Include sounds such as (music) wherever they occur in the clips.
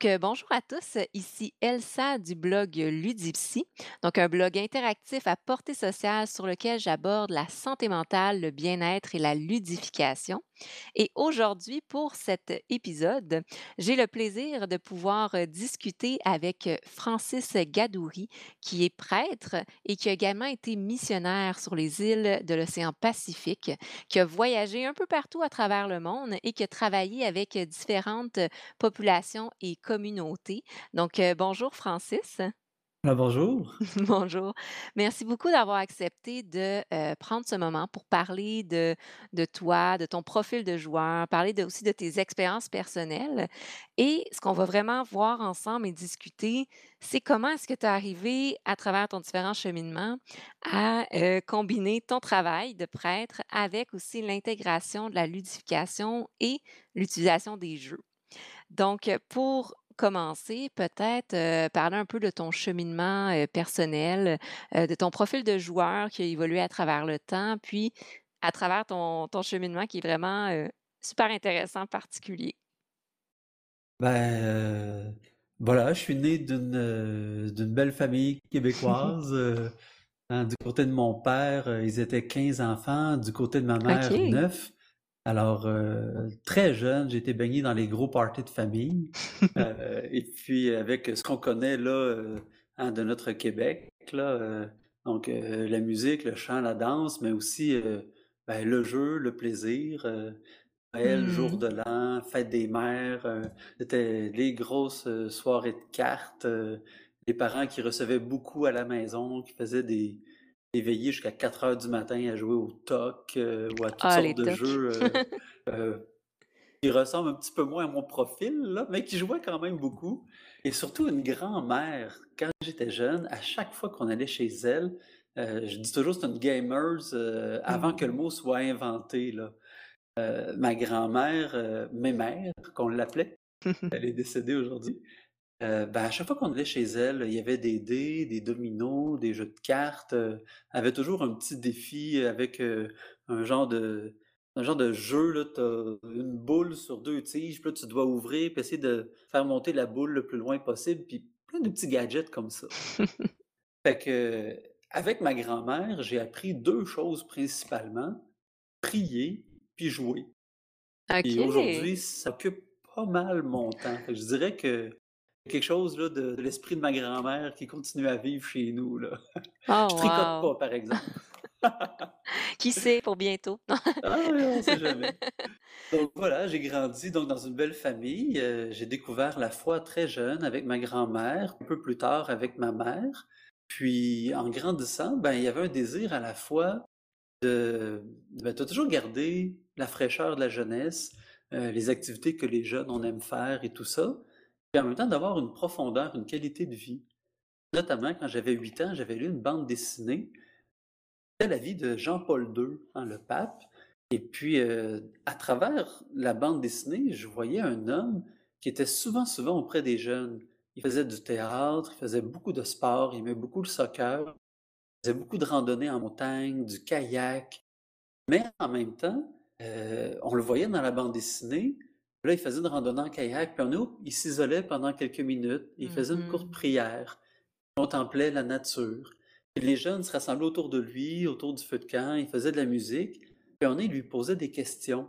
Donc, euh, bonjour à tous. Ici Elsa du blog Ludipsy, donc un blog interactif à portée sociale sur lequel j'aborde la santé mentale, le bien-être et la ludification. Et aujourd'hui, pour cet épisode, j'ai le plaisir de pouvoir euh, discuter avec euh, Francis Gadouri, qui est prêtre et qui a également été missionnaire sur les îles de l'océan Pacifique, qui a voyagé un peu partout à travers le monde et qui a travaillé avec différentes populations et communautés. Donc, euh, bonjour Francis. Ah, bonjour. (laughs) Bonjour. Merci beaucoup d'avoir accepté de euh, prendre ce moment pour parler de, toi, de ton profil de joueur, parler aussi de tes expériences personnelles. Et ce qu'on va vraiment voir ensemble et discuter, c'est comment est-ce que tu es arrivé à travers ton différent cheminement à euh, combiner ton travail de prêtre avec aussi l'intégration de la ludification et l'utilisation des jeux. Donc, pour commencer, peut-être euh, parler un peu de ton cheminement euh, personnel, euh, de ton profil de joueur qui a évolué à travers le temps, puis à travers ton, ton cheminement qui est vraiment super intéressant, particulier. Ben, voilà, je suis né d'une belle famille (laughs) québécoise. hein, du côté de mon père, ils étaient 15 enfants. Du côté de ma mère, OK. 9. Alors, euh, très jeune, j'ai été baigné dans les gros parties de famille. (laughs) Euh, et puis, avec ce qu'on connaît là, euh, hein, de notre Québec, là, donc la musique, le chant, la danse, mais aussi ben, le jeu, le plaisir. Noël, jour Hmm. de l'an, fête des mères, c'était les grosses soirées de cartes, les parents qui recevaient beaucoup à la maison, qui faisaient des, des veillées jusqu'à 4 heures du matin à jouer au toc euh, ou à toutes Ah, sortes de tocs. jeux euh, (laughs) euh, qui ressemblent un petit peu moins à mon profil, là, mais qui jouaient quand même beaucoup. Et surtout une grand-mère, quand j'étais jeune, à chaque fois qu'on allait chez elle, je dis toujours c'est une gamers avant que le Hmm. mot soit inventé, là. Ma grand-mère, euh, mémère, qu'on l'appelait, (laughs) elle est décédée aujourd'hui. Euh, ben, à chaque fois qu'on allait chez elle, il y avait des dés, des dominos, des jeux de cartes. euh, elle avait toujours un petit défi avec euh, un genre de, un genre de jeu. Là, t'as une boule sur deux tiges, puis là, tu dois ouvrir, puis essayer de faire monter la boule le plus loin possible, puis plein de petits gadgets comme ça. (laughs) Fait que, avec ma grand-mère, j'ai appris deux choses principalement, prier puis jouer. Et OK. aujourd'hui, ça occupe pas mal mon temps. Fait que je dirais que quelque chose là, de, de l'esprit de ma grand-mère qui continue à vivre chez nous. Là. Oh, (laughs) Je tricote wow. pas, par exemple. (laughs) Qui sait pour bientôt? (laughs) Ah on sait jamais. Donc voilà, j'ai grandi donc dans une belle famille. Euh, j'ai découvert la foi très jeune avec ma grand-mère, un peu plus tard avec ma mère. Puis en grandissant, ben, il y avait un désir à la fois de, ben, de toujours garder la fraîcheur de la jeunesse, euh, les activités que les jeunes on aime faire et tout ça, puis en même temps d'avoir une profondeur, une qualité de vie. Notamment quand j'avais 8 ans, j'avais lu une bande dessinée, c'était la vie de Jean-Paul II, hein, le pape. Et puis, euh, à travers la bande dessinée, je voyais un homme qui était souvent, souvent auprès des jeunes. Il faisait du théâtre, il faisait beaucoup de sport, il aimait beaucoup le soccer, il faisait beaucoup de randonnées en montagne, du kayak. Mais en même temps, euh, on le voyait dans la bande dessinée. Là, il faisait une randonnée en kayak, puis autre, il s'isolait pendant quelques minutes, il faisait une courte Mhm. prière, il contemplait la nature. Les jeunes se rassemblaient autour de lui, autour du feu de camp, il faisait de la musique, puis on il lui posait des questions.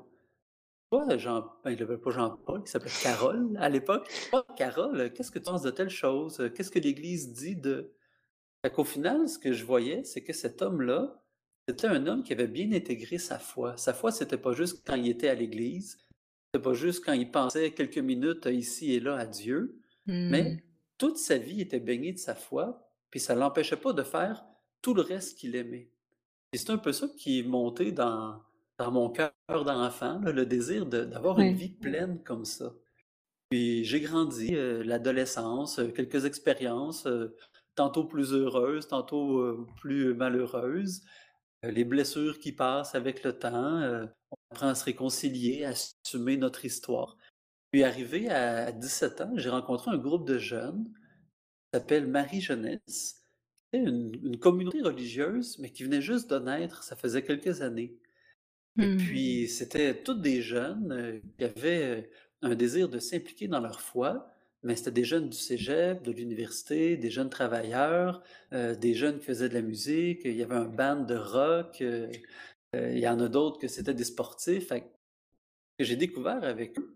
Toi, Jean, ben, il pas Jean-Paul, il s'appelait Carole à l'époque. (laughs) Toi, Carole, qu'est-ce que tu penses de telle chose? Qu'est-ce que l'Église dit de... Fait qu'au final, ce que je voyais, c'est que cet homme-là, c'était un homme qui avait bien intégré sa foi. Sa foi, c'était pas juste quand il était à l'église, c'était pas juste quand il pensait quelques minutes ici et là à Dieu, Hmm. mais toute sa vie était baignée de sa foi, puis ça l'empêchait pas de faire tout le reste qu'il aimait. Et c'est un peu ça qui est monté dans, dans mon cœur d'enfant, le désir d'avoir une vie pleine comme ça. Puis j'ai grandi, euh, l'adolescence, euh, quelques expériences, euh, tantôt plus heureuses, tantôt plus malheureuses, les blessures qui passent avec le temps, on apprend à se réconcilier, à assumer notre histoire. Puis arrivé à, à 17 ans, j'ai rencontré un groupe de jeunes qui s'appelle Marie Jeunesse. Une, une communauté religieuse, mais qui venait juste de naître, ça faisait quelques années. Et Hmm. puis, c'était toutes des jeunes euh, qui avaient euh, un désir de s'impliquer dans leur foi, mais c'était des jeunes du cégep, de l'université, des jeunes travailleurs, heu, des jeunes qui faisaient de la musique, il y avait un band de rock, il y en a d'autres que c'était des sportifs. Fait que j'ai découvert avec eux,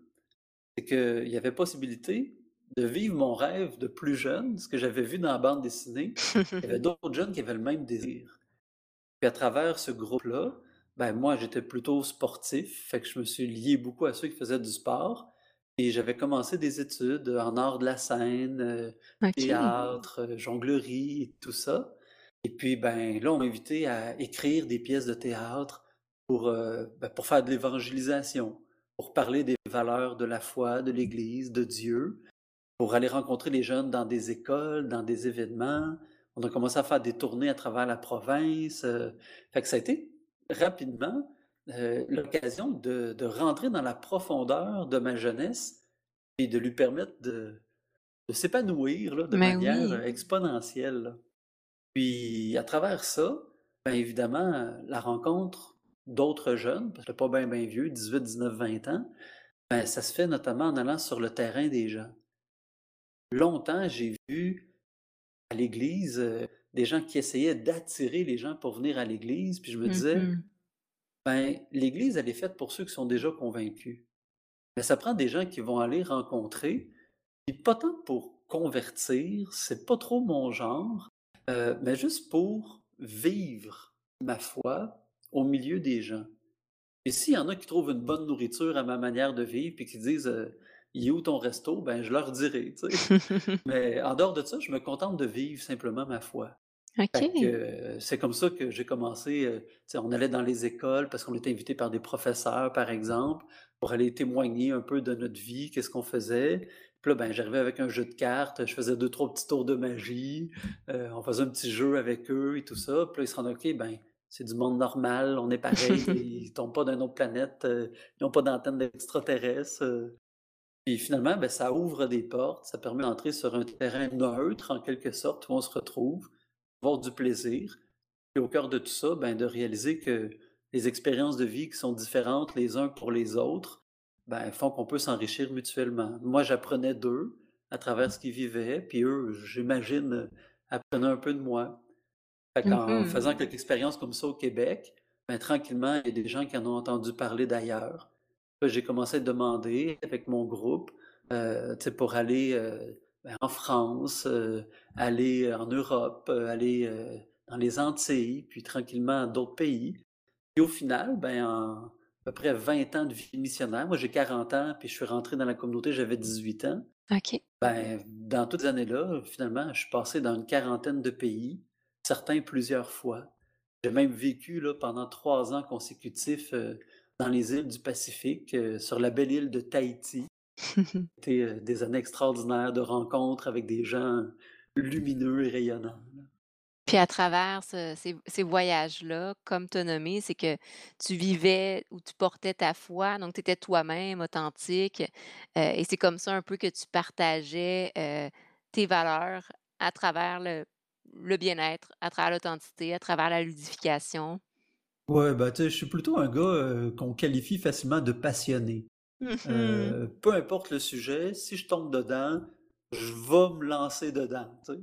c'est qu'il y avait possibilité de vivre mon rêve de plus jeune, ce que j'avais vu dans la bande dessinée. Il y avait (laughs) d'autres jeunes qui avaient le même désir. Puis à travers ce groupe-là, ben moi, j'étais plutôt sportif, fait que je me suis lié beaucoup à ceux qui faisaient du sport et j'avais commencé des études en art de la scène, OK. théâtre, heu, jonglerie et tout ça. Et puis, ben, là, on m'a invité à écrire des pièces de théâtre pour, heu, bah, pour faire de l'évangélisation, pour parler des valeurs de la foi, de l'Église, de Dieu, pour aller rencontrer les jeunes dans des écoles, dans des événements. On a commencé à faire des tournées à travers la province, fait que ça a été rapidement, heu, l'occasion de de rentrer dans la profondeur de ma jeunesse et de lui permettre de de s'épanouir, là, de Mais manière, oui. heu, exponentielle, là. Puis à travers ça, ben, évidemment, la rencontre d'autres jeunes, parce que pas ben, ben vieux, 18-19-20 ans, ben, ça se fait notamment en allant sur le terrain des gens. Longtemps, j'ai vu à l'église, heu, des gens qui essayaient d'attirer les gens pour venir à l'église, puis je me disais: Mmh «Ben, l'église, elle est faite pour ceux qui sont déjà convaincus». Mais ça prend des gens qui vont aller rencontrer, puis pas tant pour convertir, c'est pas trop mon genre, mais juste pour vivre ma foi au milieu des gens. Et s'il y en a qui trouvent une bonne nourriture à ma manière de vivre, puis qui disent, heu: «Il est où ton resto?» ben, je leur dirai? (laughs) Mais en dehors de ça, je me contente de vivre simplement ma foi. Fait que, OK. heu, c'est comme ça que j'ai commencé, sais, on allait dans les écoles parce qu'on était invité par des professeurs, par exemple, pour aller témoigner un peu de notre vie, qu'est-ce qu'on faisait. Puis là, ben, j'arrivais avec un jeu de cartes, je faisais deux trois petits tours de magie, heu, on faisait un petit jeu avec eux et tout ça. Puis là, ils se rendaient: «OK, ben, c'est du monde normal, on est pareil, (laughs) ils tombent pas d'une autre planète, heu, ils ont pas d'antenne d'extraterrestres», heu. Puis finalement, ben, ça ouvre des portes, ça permet d'entrer sur un terrain neutre, en quelque sorte, où on se retrouve, avoir du plaisir. Puis au cœur de tout ça, ben, de réaliser que les expériences de vie qui sont différentes les uns pour les autres, ben, font qu'on peut s'enrichir mutuellement. Moi, j'apprenais d'eux à travers ce qu'ils vivaient, puis eux, j'imagine, apprenaient un peu de moi. Fait qu'en Mmh faisant quelques expériences comme ça au Québec, ben, tranquillement, il y a des gens qui en ont entendu parler d'ailleurs. J'ai commencé à demander avec mon groupe, sais, pour aller, heu, ben, en France, heu, aller en Europe, aller, dans les Antilles, puis tranquillement d'autres pays. Puis au final, ben, en à peu près 20 ans de vie missionnaire, moi j'ai 40 ans, puis je suis rentré dans la communauté, j'avais 18 ans. OK. Ben, dans toutes ces années-là, finalement, je suis passé dans une quarantaine de pays, certains plusieurs fois. J'ai même vécu là, pendant 3 ans consécutifs, heu, dans les îles du Pacifique, heu, sur la belle île de Tahiti. (laughs) C'était, heu, des années extraordinaires de rencontres avec des gens lumineux et rayonnants, là. Puis à travers ce ces ces voyages-là, comme tu as nommé, c'est que tu vivais ou tu portais ta foi, donc tu étais toi-même, authentique, heu et c'est comme ça un peu que tu partageais, heu, tes valeurs à travers le le bien-être, à travers l'authenticité, à travers la ludification? Ouais, bah, je suis plutôt un gars, heu, qu'on qualifie facilement de passionné. Mmh peu importe le sujet, si je tombe dedans, je vais me lancer dedans? Heu,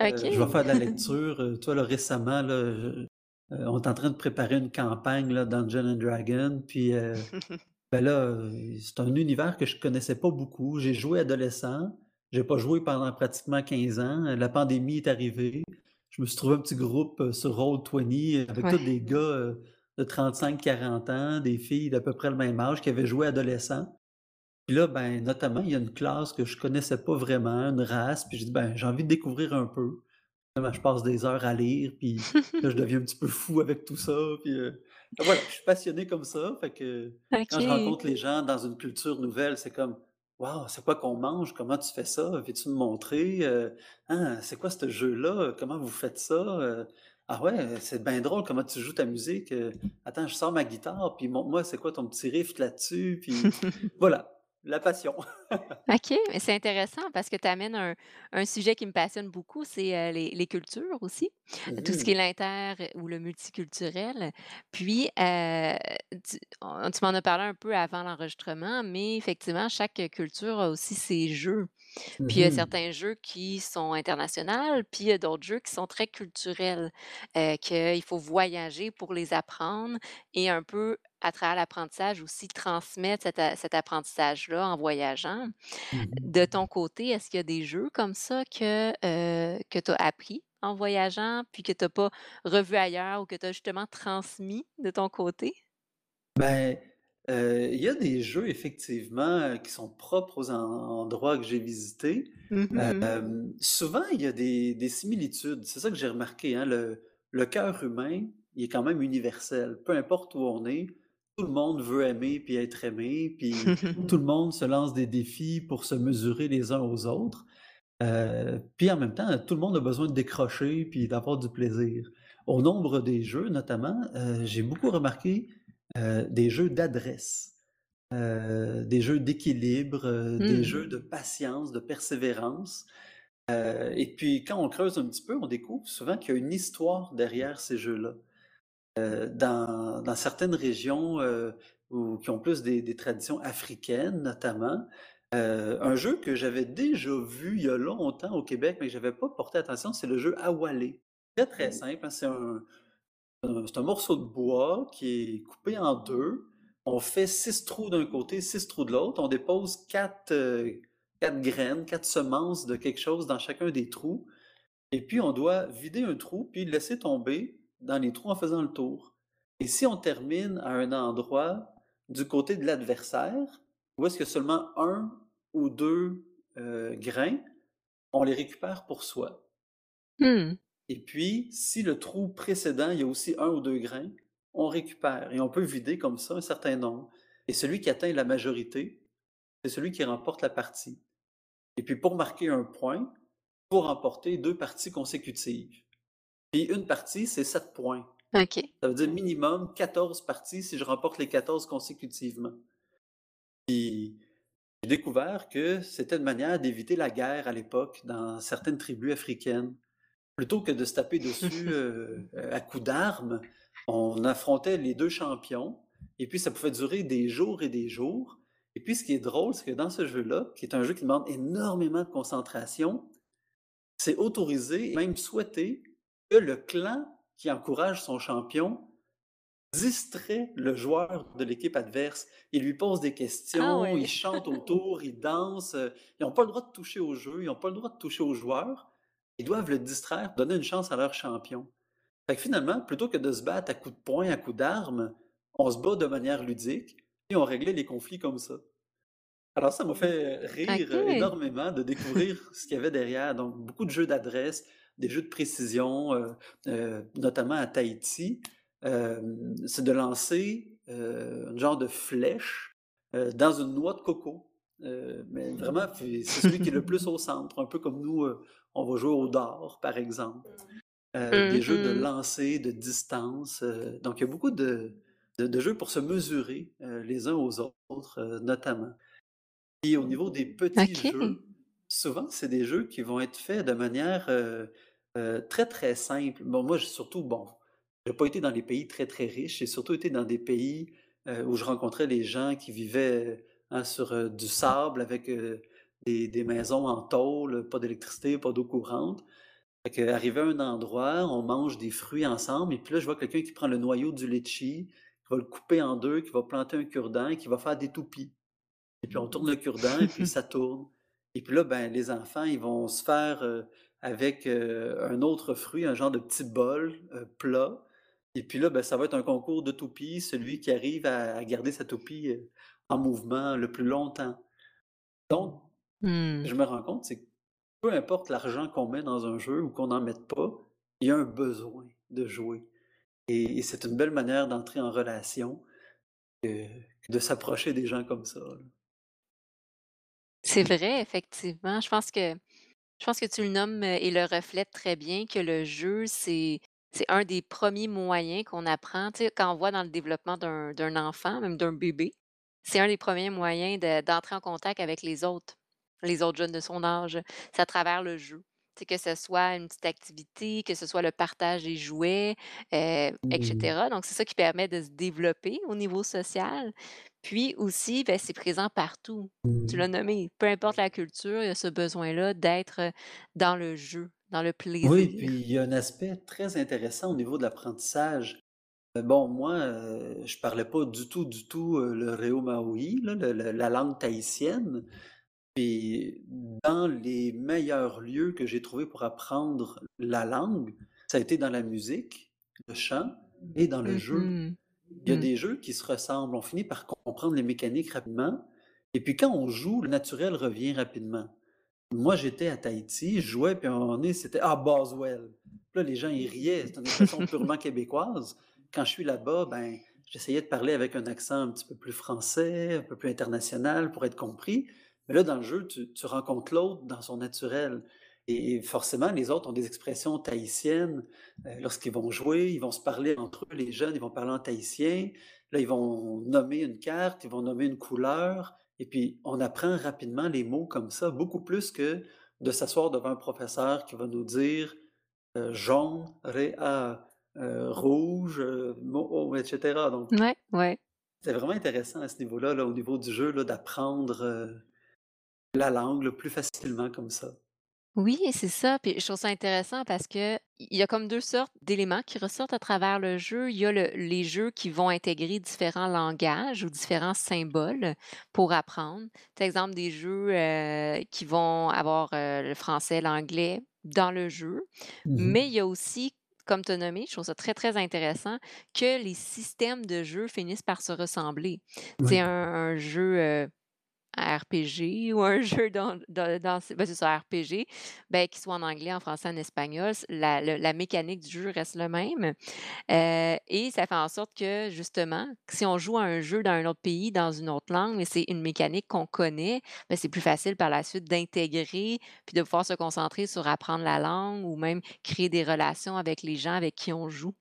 je vais faire de la (laughs) lecture, vois, là, récemment, là, je heu, on est en train de préparer une campagne, là, Dungeons and Dragons, puis, (laughs) ben, là, c'est un univers que je connaissais pas beaucoup. J'ai joué adolescent, j'ai pas joué pendant pratiquement 15 ans. La pandémie est arrivée. Je me suis trouvé un petit groupe, sur Roll20 avec tous des gars, de 35-40 ans, des filles d'à peu près le même âge qui avaient joué adolescents. Puis là, ben, notamment, il y a une classe que je connaissais pas vraiment, une race, puis j'ai dit: «Ben, j'ai envie de découvrir un peu». Finalement, je passe des heures à lire, puis (laughs) là, je deviens un petit peu fou avec tout ça, puis, heu, voilà, je suis passionné comme ça, fait que quand je rencontre les gens dans une culture nouvelle, c'est comme: «Waouh, c'est quoi qu'on mange? Comment tu fais ça? Veux-tu me montrer? Heu, hein, c'est quoi ce jeu-là? Comment vous faites ça? Heu, ah ouais, c'est bien drôle comment tu joues ta musique, heu, attends, je sors ma guitare, puis montre-moi c'est quoi ton petit riff là-dessus?» puis (laughs) voilà. La passion. (laughs) OK, mais c'est intéressant parce que tu amènes un un sujet qui me passionne beaucoup, c'est, heu, les les cultures aussi, Mmh tout ce qui est l'inter ou le multiculturel. Puis, heu, tu tu m'en as parlé un peu avant l'enregistrement, mais effectivement, chaque culture a aussi ses jeux. Mmh Puis il y a mh. certains jeux qui sont internationals, puis il y a d'autres jeux qui sont très culturels, heu, qu'il faut voyager pour les apprendre et un peu, à travers l'apprentissage aussi, transmettre cet apprentissage-là en voyageant. Mmh mh. De ton côté, est-ce qu'il y a des jeux comme ça que, heu, que tu as appris en voyageant, puis que tu as pas revus ailleurs ou que tu as justement transmis de ton côté? Ben, heu, il y a des jeux effectivement, qui sont propres aux en endroits que j'ai visités. Mmh mh. Hem, souvent, il y a des des similitudes. C'est ça que j'ai remarqué, hein, le le cœur humain, il est quand même universel. Peu importe où on est, tout le monde veut aimer puis être aimé, puis tout le (laughs) monde se lance des défis pour se mesurer les uns aux autres. Heu, puis en même temps, tout le monde a besoin de décrocher puis d'avoir du plaisir. Au nombre des jeux notamment, j'ai beaucoup remarqué, heu, des jeux d'adresse, heu, des jeux d'équilibre, heu, des Mmh. jeux de patience, de persévérance. Et puis quand on creuse un petit peu, on découvre souvent qu'il y a une histoire derrière ces jeux-là. Dans dans certaines régions, où qui ont plus des des traditions africaines notamment, un jeu que j'avais déjà vu il y a longtemps au Québec, mais que j'avais pas porté attention, c'est le jeu Awalé. Très, très simple, hein, c'est un c'est un morceau de bois qui est coupé en 2. On fait 6 trous d'un côté, 6 trous de l'autre. On dépose 4 heu, 4 graines, 4 semences de quelque chose dans chacun des trous et puis on doit vider un trou, puis laisser tomber dans les trous en faisant le tour. Et si on termine à un endroit du côté de l'adversaire, où est-ce a seulement un ou 2 heu, grains, on les récupère pour soi. Mmh. Et puis, si le trou précédent, il y a aussi un ou 2 grains, on récupère et on peut vider comme ça un certain nombre. Et celui qui atteint la majorité, c'est celui qui remporte la partie. Et puis pour marquer un point, il faut remporter 2 parties consécutives. Puis une partie, c'est 7 points. OK. Ça veut dire minimum 14 parties si je remporte les 14 consécutivement. Puis j'ai découvert que c'était une manière d'éviter la guerre à l'époque dans certaines tribus africaines. Plutôt que de se taper dessus, heu, (laughs) à coups d'armes, on affrontait les 2 champions et puis ça pouvait durer des jours et des jours. Et puis ce qui est drôle, c'est que dans ce jeu-là, qui est un jeu qui demande énormément de concentration, c'est autorisé et même souhaité que le clan qui encourage son champion distrait le joueur de l'équipe adverse. Il lui pose des Ah questions, il ouais. chante autour, il danse, heu, ils n'ont pas le droit de toucher au jeu, ils n'ont pas le droit de toucher aux joueurs. Ils doivent le distraire, donner une chance à leur champion. Fait que finalement, plutôt que de se battre à coups de poing, à coups d'armes, on se bat de manière ludique et on réglait les conflits comme ça. Alors ça m'a fait rire OK. énormément de découvrir (laughs) ce qu'il y avait derrière. Donc beaucoup de jeux d'adresse, des jeux de précision, heu heu, notamment à Tahiti. C'est de lancer, une genre de flèche, dans une noix de coco. Mais vraiment, (laughs) c'est celui qui est le plus au centre, un peu comme nous, on va jouer au dard, par exemple. Des Mmh jeux de lancer, de distance, heu, donc il y a beaucoup de de de jeux pour se mesurer, heu, les uns aux autres, notamment. Et au niveau des petits jeux, souvent, c'est des jeux qui vont être faits de manière, très, très simple. Bon, moi, j'ai surtout bon, j'ai pas été dans les pays très, très riches, j'ai surtout été dans des pays, où je rencontrais les gens qui vivaient, hein, sur, du sable avec, des des maisons en tôle, pas d'électricité, pas d'eau courante. Fait qu'arrivé à un endroit, on mange des fruits ensemble et puis là, je vois quelqu'un qui prend le noyau du litchi, qui va le couper en 2, qui va planter un cure-dent qui va faire des toupies. Et puis on tourne le cure-dent et puis ça tourne. Et puis là, ben, les enfants, ils vont se faire, heu, avec, heu, un autre fruit, un genre de petit bol, heu, plat. Et puis là, ben, ça va être un concours de toupies, celui qui arrive à à garder sa toupie, en mouvement le plus longtemps. Donc, Mmh. je me rends compte, c'est que peu importe l'argent qu'on met dans un jeu ou qu'on n'en mette pas, il y a un besoin de jouer. Et et c'est une belle manière d'entrer en relation, que que de s'approcher des gens comme ça, là. C'est vrai, effectivement. Je pense que je pense que tu le nommes, heu, et le reflètes très bien que le jeu, c'est c'est un des premiers moyens qu'on apprend, tu sais, quand on voit dans le développement d'un d'un enfant, même d'un bébé. C'est un des premiers moyens de d'entrer en contact avec les autres, les autres jeunes de son âge, c'est à travers le jeu. Sais, que ce soit une petite activité, que ce soit le partage des jouets, heu, et Mmh. cetera. Donc c'est ça qui permet de se développer au niveau social. Puis aussi, beh, c'est présent partout. Tu l'as nommé, peu importe la culture, il y a ce besoin-là d'être, heu, dans le jeu, dans le Oui, plaisir. puis il y a un aspect très intéressant au niveau de l'apprentissage. Heu, bon, moi, heu, je parlais pas du tout, du tout, le là, le le la langue tahitienne. Puis dans les meilleurs lieux que j'ai trouvés pour apprendre la langue, ça a été dans la musique, le chant et dans le jeu. mh. Il y a Mmh. des jeux qui se ressemblent, on finit par comprendre les mécaniques rapidement et puis quand on joue, le naturel revient rapidement. Moi, j'étais à Tahiti, je jouais, puis à un moment donné, c'était: «Ah, Boswell». Puis là, les gens, ils riaient, c'est une expression purement québécoise. Quand je suis là-bas, ben, j'essayais de parler avec un accent un petit peu plus français, un peu plus international pour être compris. Mais là, dans le jeu, tu tu rencontres l'autre dans son naturel et forcément, les autres ont des expressions tahitiennes, heu, lorsqu'ils vont jouer, ils vont se parler entre eux, les jeunes, ils vont parler en tahitien. Là, ils vont nommer une carte, ils vont nommer une couleur et puis on apprend rapidement les mots comme ça, beaucoup plus que de s'asseoir devant un professeur qui va nous dire, heu, jaune, réa, heu, rouge, heu, mo o et cetera. Donc Ouais, ouais. c'est vraiment intéressant à ce niveau-là, là, au niveau du jeu, d'apprendre, la langue, là, plus facilement comme ça. Oui, c'est ça, puis je trouve ça intéressant parce que il y a comme 2 sortes d'éléments qui ressortent à travers le jeu. Il y a le les jeux qui vont intégrer différents langages ou différents symboles pour apprendre. Tu exemple, des jeux, heu, qui vont avoir, heu, le français, l'anglais dans le jeu. Mmh mh. Mais il y a aussi, comme tu as nommé, je trouve ça très, très intéressant, que les systèmes de jeu finissent par se ressembler. C'est Oui. un un jeu, heu un RPG ou un (laughs) jeu dans dans ben, c'est RPG, ben, qu'il soit en anglais, en français, en espagnol, la mécanique du jeu reste le même, heu et ça fait en sorte que, justement, si on joue à un jeu dans un autre pays, dans une autre langue, mais c'est une mécanique qu'on connaît, ben, c'est plus facile par la suite d'intégrer, puis de pouvoir se concentrer sur apprendre la langue ou même créer des relations avec les gens avec qui on joue.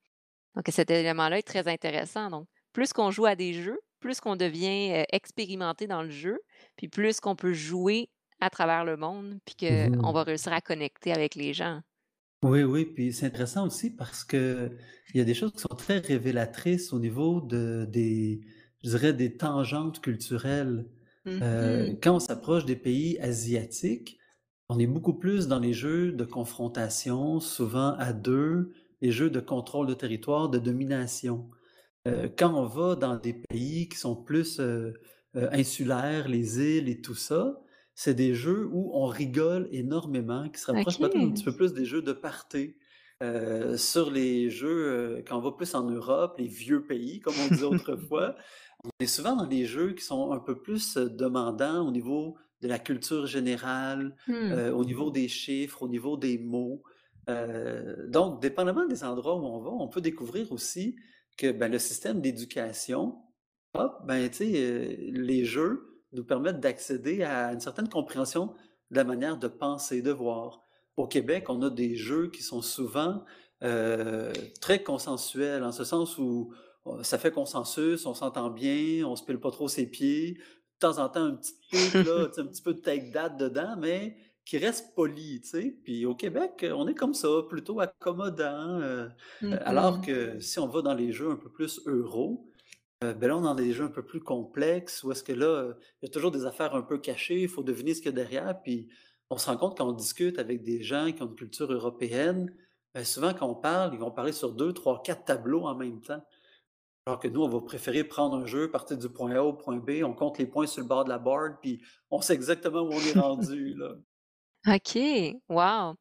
Donc cet élément-là est très intéressant donc plus qu'on joue à des jeux, plus qu'on devient, expérimenté dans le jeu, puis plus qu'on peut jouer à travers le monde, puis Mmh qu'on va mh. réussir à connecter avec les gens. Oui, oui, puis c'est intéressant aussi parce qu'il y a des choses qui sont très révélatrices au niveau de des je dirais des tangentes culturelles. Mmh quand on s'approche des pays asiatiques, on est beaucoup plus dans les jeux de confrontation, souvent à 2, les jeux de contrôle de territoire, de domination. Heu, quand on va dans des pays qui sont plus, heu heu, insulaires, les îles et tout ça, c'est des jeux où on rigole énormément, qui se rapprochent peut-être un petit peu plus des jeux de party. Sur les jeux, quand on va plus en Europe, les vieux pays, comme on disait (laughs) autrefois, on est souvent dans des jeux qui sont un peu plus, demandants au niveau de la culture générale, heu, au niveau des chiffres, au niveau des mots. Donc dépendamment des endroits où on va, on peut découvrir aussi que, ben, le système d'éducation, hop, ben, tu sais, heu, les jeux nous permettent d'accéder à une certaine compréhension de la manière de penser, de voir. Au Québec, on a des jeux qui sont souvent, heu, très consensuels, en ce sens où, heu, ça fait consensus, on s'entend bien, on se pile pas trop ses pieds. De temps en temps, un petit là, (laughs) sais, un petit peu de take that dedans, mais qui reste poli, tu sais? Puis au Québec, on est comme ça, plutôt accommodant, Mmh heu, alors mh. que si on va dans les jeux un peu plus euro, heu, ben, là, on est dans des jeux un peu plus complexes où est-ce que là, il y a toujours des affaires un peu cachées, il faut deviner ce qu'il y a derrière, puis on se rend compte quand on discute avec des gens qui ont une culture européenne, ben, souvent quand on parle, ils vont parler sur 2-3-4 tableaux en même temps. Alors que nous, on va préférer prendre un jeu, partir du point A au point B, on compte les points sur le bord de la board, puis on sait exactement où on est (laughs) rendu, là. OK, wow!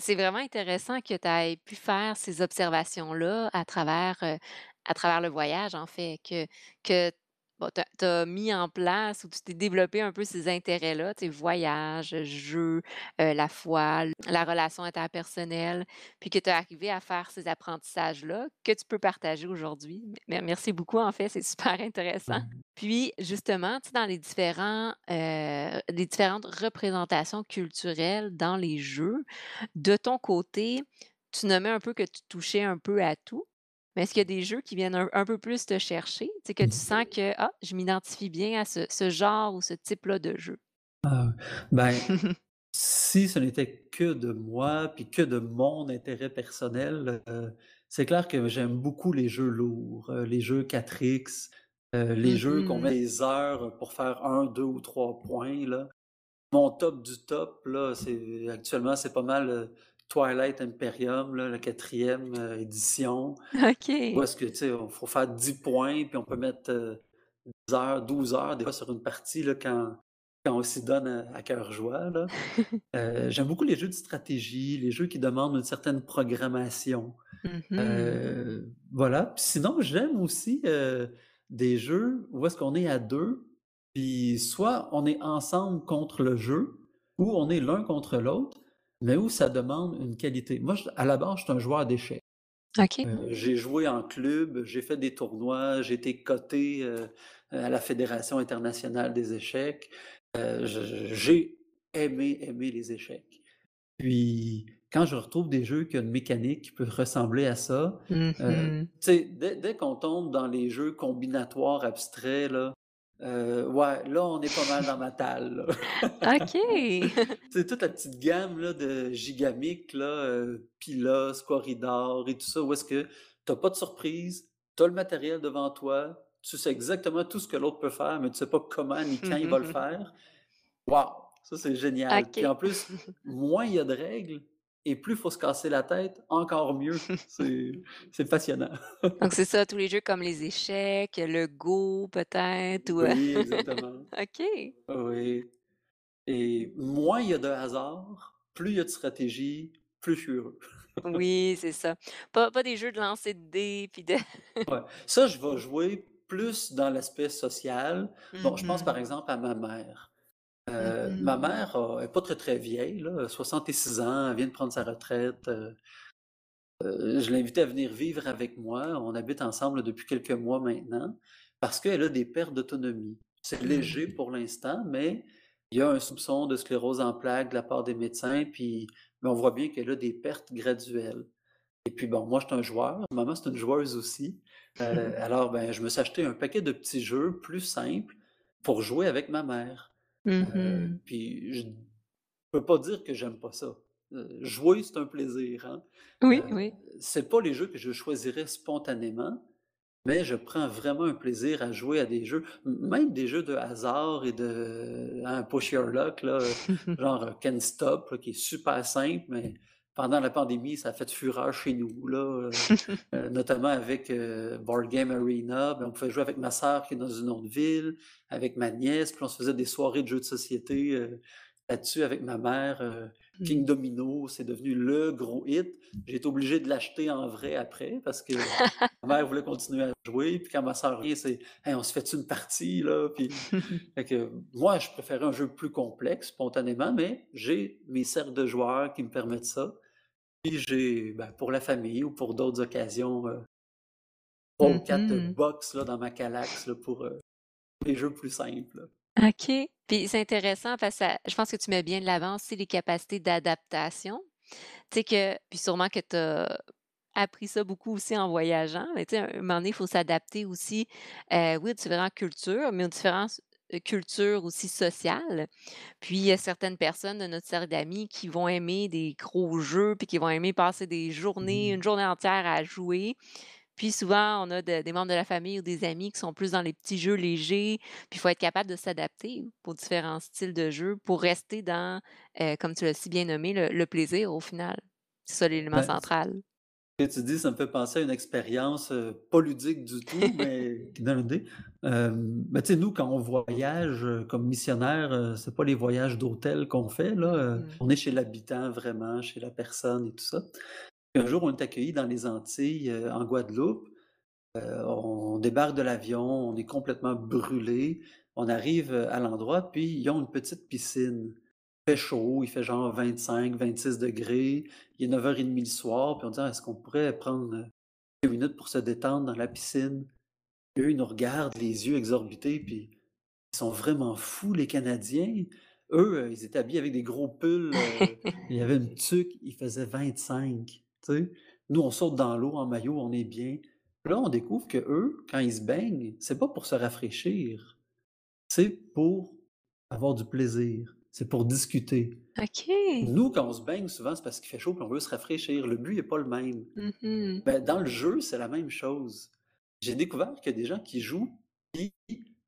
C'est vraiment intéressant que tu aies pu faire ces observations-là à travers, heu, à travers le voyage, en fait, que que bon, tu as mis en place ou tu t'es développé un peu ces intérêts-là, tu sais, voyage, jeu, heu, la foi, la relation interpersonnelle, puis que tu es arrivé à faire ces apprentissages-là que tu peux partager aujourd'hui? Me merci beaucoup, en fait, c'est super intéressant. Mmh. Puis justement, tu sais, dans les différents, heu, les différentes représentations culturelles dans les jeux, de ton côté, tu nommais un peu que tu touchais un peu à tout, Mais est-ce qu'il y a des jeux qui viennent un un peu plus te chercher? Tu sais, que tu sens que: «Ah, je m'identifie bien à ce ce genre ou ce type-là de jeu»? Ah, ben, (laughs) si ce n'était que de moi, puis que de mon intérêt personnel, heu, c'est clair que j'aime beaucoup les jeux lourds, heu, les jeux 4X, heu, les Mmh jeux qu'on met mh. des heures pour faire un, 2 ou 3 points, là. Mon top du top, là, c'est actuellement, c'est pas mal, Twilight Imperium, là, la 4e, heu, édition. Où OK. est-ce que, tu sais, il faut faire 10 points, puis on peut mettre, heu, 10 heures, 12 heures des fois sur une partie, là, quand quand on s'y donne à à cœur joie, là. (laughs) J'aime beaucoup les jeux de stratégie, les jeux qui demandent une certaine programmation. Mmh mh. Heu, voilà. Puis sinon, j'aime aussi, des jeux où est-ce qu'on est à 2, puis soit on est ensemble contre le jeu, ou on est l'un contre l'autre, mais où ça demande une qualité. Moi, je à la base, je suis un joueur d'échecs. Heu, j'ai joué en club, j'ai fait des tournois, j'ai été coté, heu, à la Fédération internationale des échecs. Je j'ai aimé, aimé les échecs. Puis, quand je retrouve des jeux qui ont une mécanique qui peut ressembler à ça, tu sais, dès dès qu'on tombe dans les jeux combinatoires abstraits là, heu, ouais, là, on est pas mal dans ma talle. (laughs) OK. (laughs) Sais, toute la petite gamme là de Gigamic là, Pylos, Corridor et tout ça, où est-ce que tu as pas de surprise, tu as le matériel devant toi, tu sais exactement tout ce que l'autre peut faire, mais tu sais pas comment ni quand il va le (laughs) faire. Waouh! Ça, c'est génial. Puis OK. en plus, moins il y a de règles et plus il faut se casser la tête, encore mieux. (laughs) C'est passionnant. Donc c'est ça, tous les jeux comme les échecs, le Go peut-être ou, Oui, exactement. (laughs) OK. Oui et moins il y a de hasard, plus il y a de stratégie, plus je suis heureux. Oui, c'est ça. Pas pas des jeux de lancer de dés puis de (laughs) Ouais, ça, je vais jouer plus dans l'aspect social. Bon, je pense par mh. exemple à ma mère. Mmh Heu, ma mère a est pas très, très vieille là, 66 ans, elle vient de prendre sa retraite, heu, je l'ai invitée à venir vivre avec moi. On habite ensemble depuis quelques mois maintenant, parce qu'elle a des pertes d'autonomie. C'est léger Mmh. pour l'instant, mais il y a un soupçon de sclérose en plaques de la part des médecins, puis mais on voit bien qu'elle a des pertes graduelles. Et puis bon, moi, je suis un joueur, maman, c'est une joueuse aussi. (laughs) Alors, ben, je me suis acheté un paquet de petits jeux plus simples pour jouer avec ma mère. Mh. puis je peux pas dire que j'aime pas ça. Heu, jouer, c'est un plaisir, hein. Oui, Heu, oui. c'est pas les jeux que je choisirais spontanément, mais je prends vraiment un plaisir à jouer à des jeux, même des jeux de hasard et de, hein, push your luck là, (laughs) genre, Can't Stop là, qui est super simple, mais pendant la pandémie, ça a fait fureur chez nous là, heu heu, (laughs) notamment avec, heu, Board Game Arena. Ben, on pouvait jouer avec ma sœur qui est dans une autre ville, avec ma nièce, puis on se faisait des soirées de jeux de société, là-dessus avec ma mère, heu, King. Domino, c'est devenu le gros hit. J'ai été obligé de l'acheter en vrai après parce que (laughs) ma mère voulait continuer à jouer, puis quand ma sœur vient, c'est: «Hey, on se fait-tu une partie là?» puis (laughs) fait que moi, je préférais un jeu plus complexe spontanément, mais j'ai mes cercles de joueurs qui me permettent ça. Puis j'ai, ben, pour la famille ou pour d'autres occasions, 3 ou Mmh 4 mh. box là dans ma Kallax là pour, heu, les jeux plus simples. OK. Puis c'est intéressant parce que ça je pense que tu mets bien de l'avant aussi les capacités d'adaptation. Tu sais que puis sûrement que tu as appris ça beaucoup aussi en voyageant, mais tu sais, un moment donné, il faut s'adapter aussi, heu, oui, aux différentes cultures, mais aux différences, heu, cultures aussi sociales. Puis il y a certaines personnes de notre cercle d'amis qui vont aimer des gros jeux, puis qui vont aimer passer des journées, Mmh. une journée entière à jouer. Puis souvent, on a de des membres de la famille ou des amis qui sont plus dans les petits jeux légers, puis il faut être capable de s'adapter aux différents styles de jeux pour rester dans, heu, comme tu l'as si bien nommé, le le plaisir au final. C'est ça l'élément Ben, ce central. Que tu dis, ça me fait penser à une expérience, heu, pas ludique du tout, (laughs) mais qui donne une idée. Ben, tu sais, nous, quand on voyage, heu, comme missionnaire, c'est pas les voyages d'hôtel qu'on fait là, Mmh on est chez l'habitant vraiment, chez la personne et tout ça. Puis un jour, on est accueillis dans les Antilles, en Guadeloupe. On débarque de l'avion, on est complètement brûlés. On arrive, à l'endroit, puis ils ont une petite piscine. Il fait chaud, il fait genre 25-26°. Il est 9:30 le soir, puis on dit: «Ah, est-ce qu'on pourrait prendre, heu, quelques minutes pour se détendre dans la piscine?» Puis eux, ils nous regardent les yeux exorbités, puis ils sont vraiment fous les Canadiens. Eux, heu, ils étaient habillés avec des gros pulls, heu, (laughs) il y avait une tuque, il faisait 25, tu sais? Nous, on saute dans l'eau en maillot, on est bien. Là, on découvre qu'eux, quand ils se baignent, c'est pas pour se rafraîchir, c'est pour avoir du plaisir, c'est pour discuter. OK. Nous, quand on se baigne, souvent, c'est parce qu'il fait chaud puis on veut se rafraîchir. Le but est pas le même. Mmh mh. Ben, dans le jeu, c'est la même chose. J'ai découvert qu'il y a des gens qui jouent,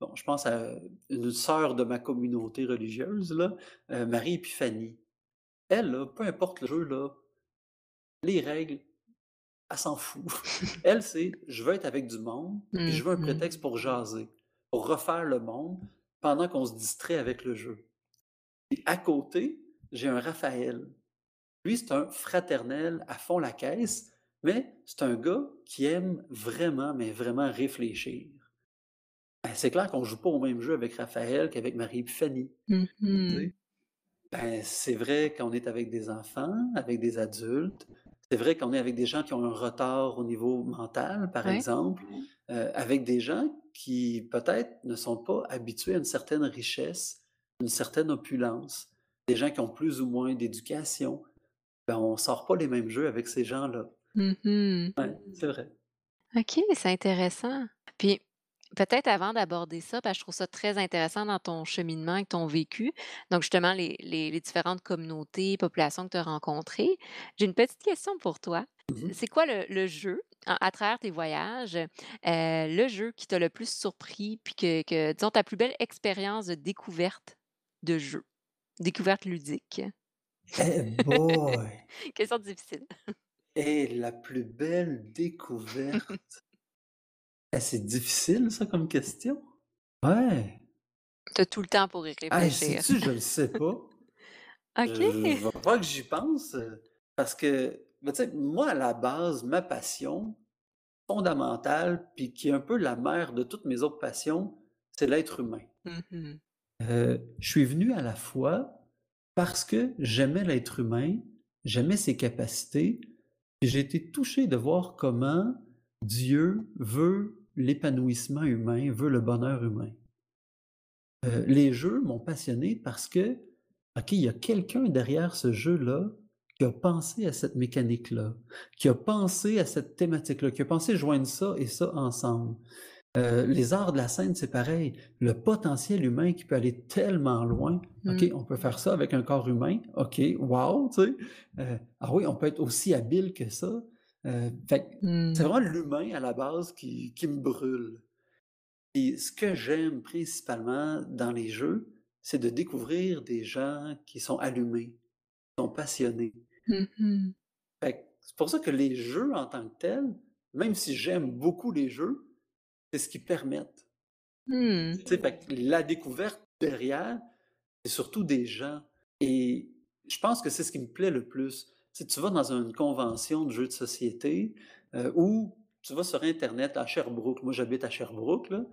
bon, je pense à une sœur de ma communauté religieuse, là, heu, Marie Épiphanie. Elle, là, peu importe le jeu, là, les règles, elle s'en fout. (laughs) Elle, c'est: «Je veux être avec du monde, Mmh je veux un mh. prétexte pour jaser, pour refaire le monde pendant qu'on se distrait avec le jeu». À côté, j'ai un Raphaël. Lui, c'est un fraternel à fond la caisse, mais c'est un gars qui aime vraiment, mais vraiment réfléchir. Ben, c'est clair qu'on joue pas au même jeu avec Raphaël qu'avec Mmh tu mh. sais? Ben, c'est vrai quand on est avec des enfants, avec des adultes, c'est vrai qu'on est avec des gens qui ont un retard au niveau mental, par Ouais. exemple, heu, avec des gens qui peut-être ne sont pas habitués à une certaine richesse, une certaine opulence, des gens qui ont plus ou moins d'éducation. Ben, on sort pas les mêmes jeux avec ces gens-là. Mmh mh. Ouais, c'est vrai. OK, c'est intéressant. Puis, peut-être avant d'aborder ça, parce que je trouve ça très intéressant dans ton cheminement et ton vécu, donc justement les les les différentes communautés, populations que tu as rencontrées. J'ai une petite question pour toi. Mmh mh. C'est quoi le le jeu, à travers tes voyages, heu, le jeu qui t'a le plus surpris, puis que que disons ta plus belle expérience de découverte? De jeu, découverte ludique? Eh (laughs) boy! Question difficile. Et la plus belle découverte? (laughs) C'est difficile ça comme question. Ouais. Tu as tout le temps pour y Hey, réfléchir. je le sais pas. (laughs) OK. je va falloir que j'y pense, heu, parce que, ben, moi, à la base, ma passion fondamentale, puis qui est un peu la mère de toutes mes autres passions, c'est l'être humain. Mmh mh. Heu, je suis venu à la foi parce que j'aimais l'être humain, j'aimais ses capacités, et j'ai été touché de voir comment Dieu veut l'épanouissement humain, veut le bonheur humain. Heu, les jeux m'ont passionné parce que, OK, il y a quelqu'un derrière ce jeu-là qui a pensé à cette mécanique-là, qui a pensé à cette thématique-là, qui a pensé joindre ça et ça ensemble. Heu, les arts de la scène, c'est pareil. Le potentiel humain qui peut aller tellement loin. OK, Mmh. on peut faire ça avec un corps humain. OK, wow, tu sais? Heu, ah oui, on peut être aussi habile que ça. Fait que c'est vraiment l'humain à la base qui qui me brûle. Et ce que j'aime principalement dans les jeux, c'est de découvrir des gens qui sont allumés, qui sont passionnés. Mmh que c'est pour ça que les jeux en tant que tels, même si j'aime beaucoup les jeux, c'est ce qu'ils permettent. Mmh. Tu sais, fait que la découverte derrière, c'est surtout des gens et je pense que c'est ce qui me plaît le plus. Si tu vas dans une convention de jeux de société, heu, ou tu vas sur internet à Sherbrooke, moi j'habite à Sherbrooke là,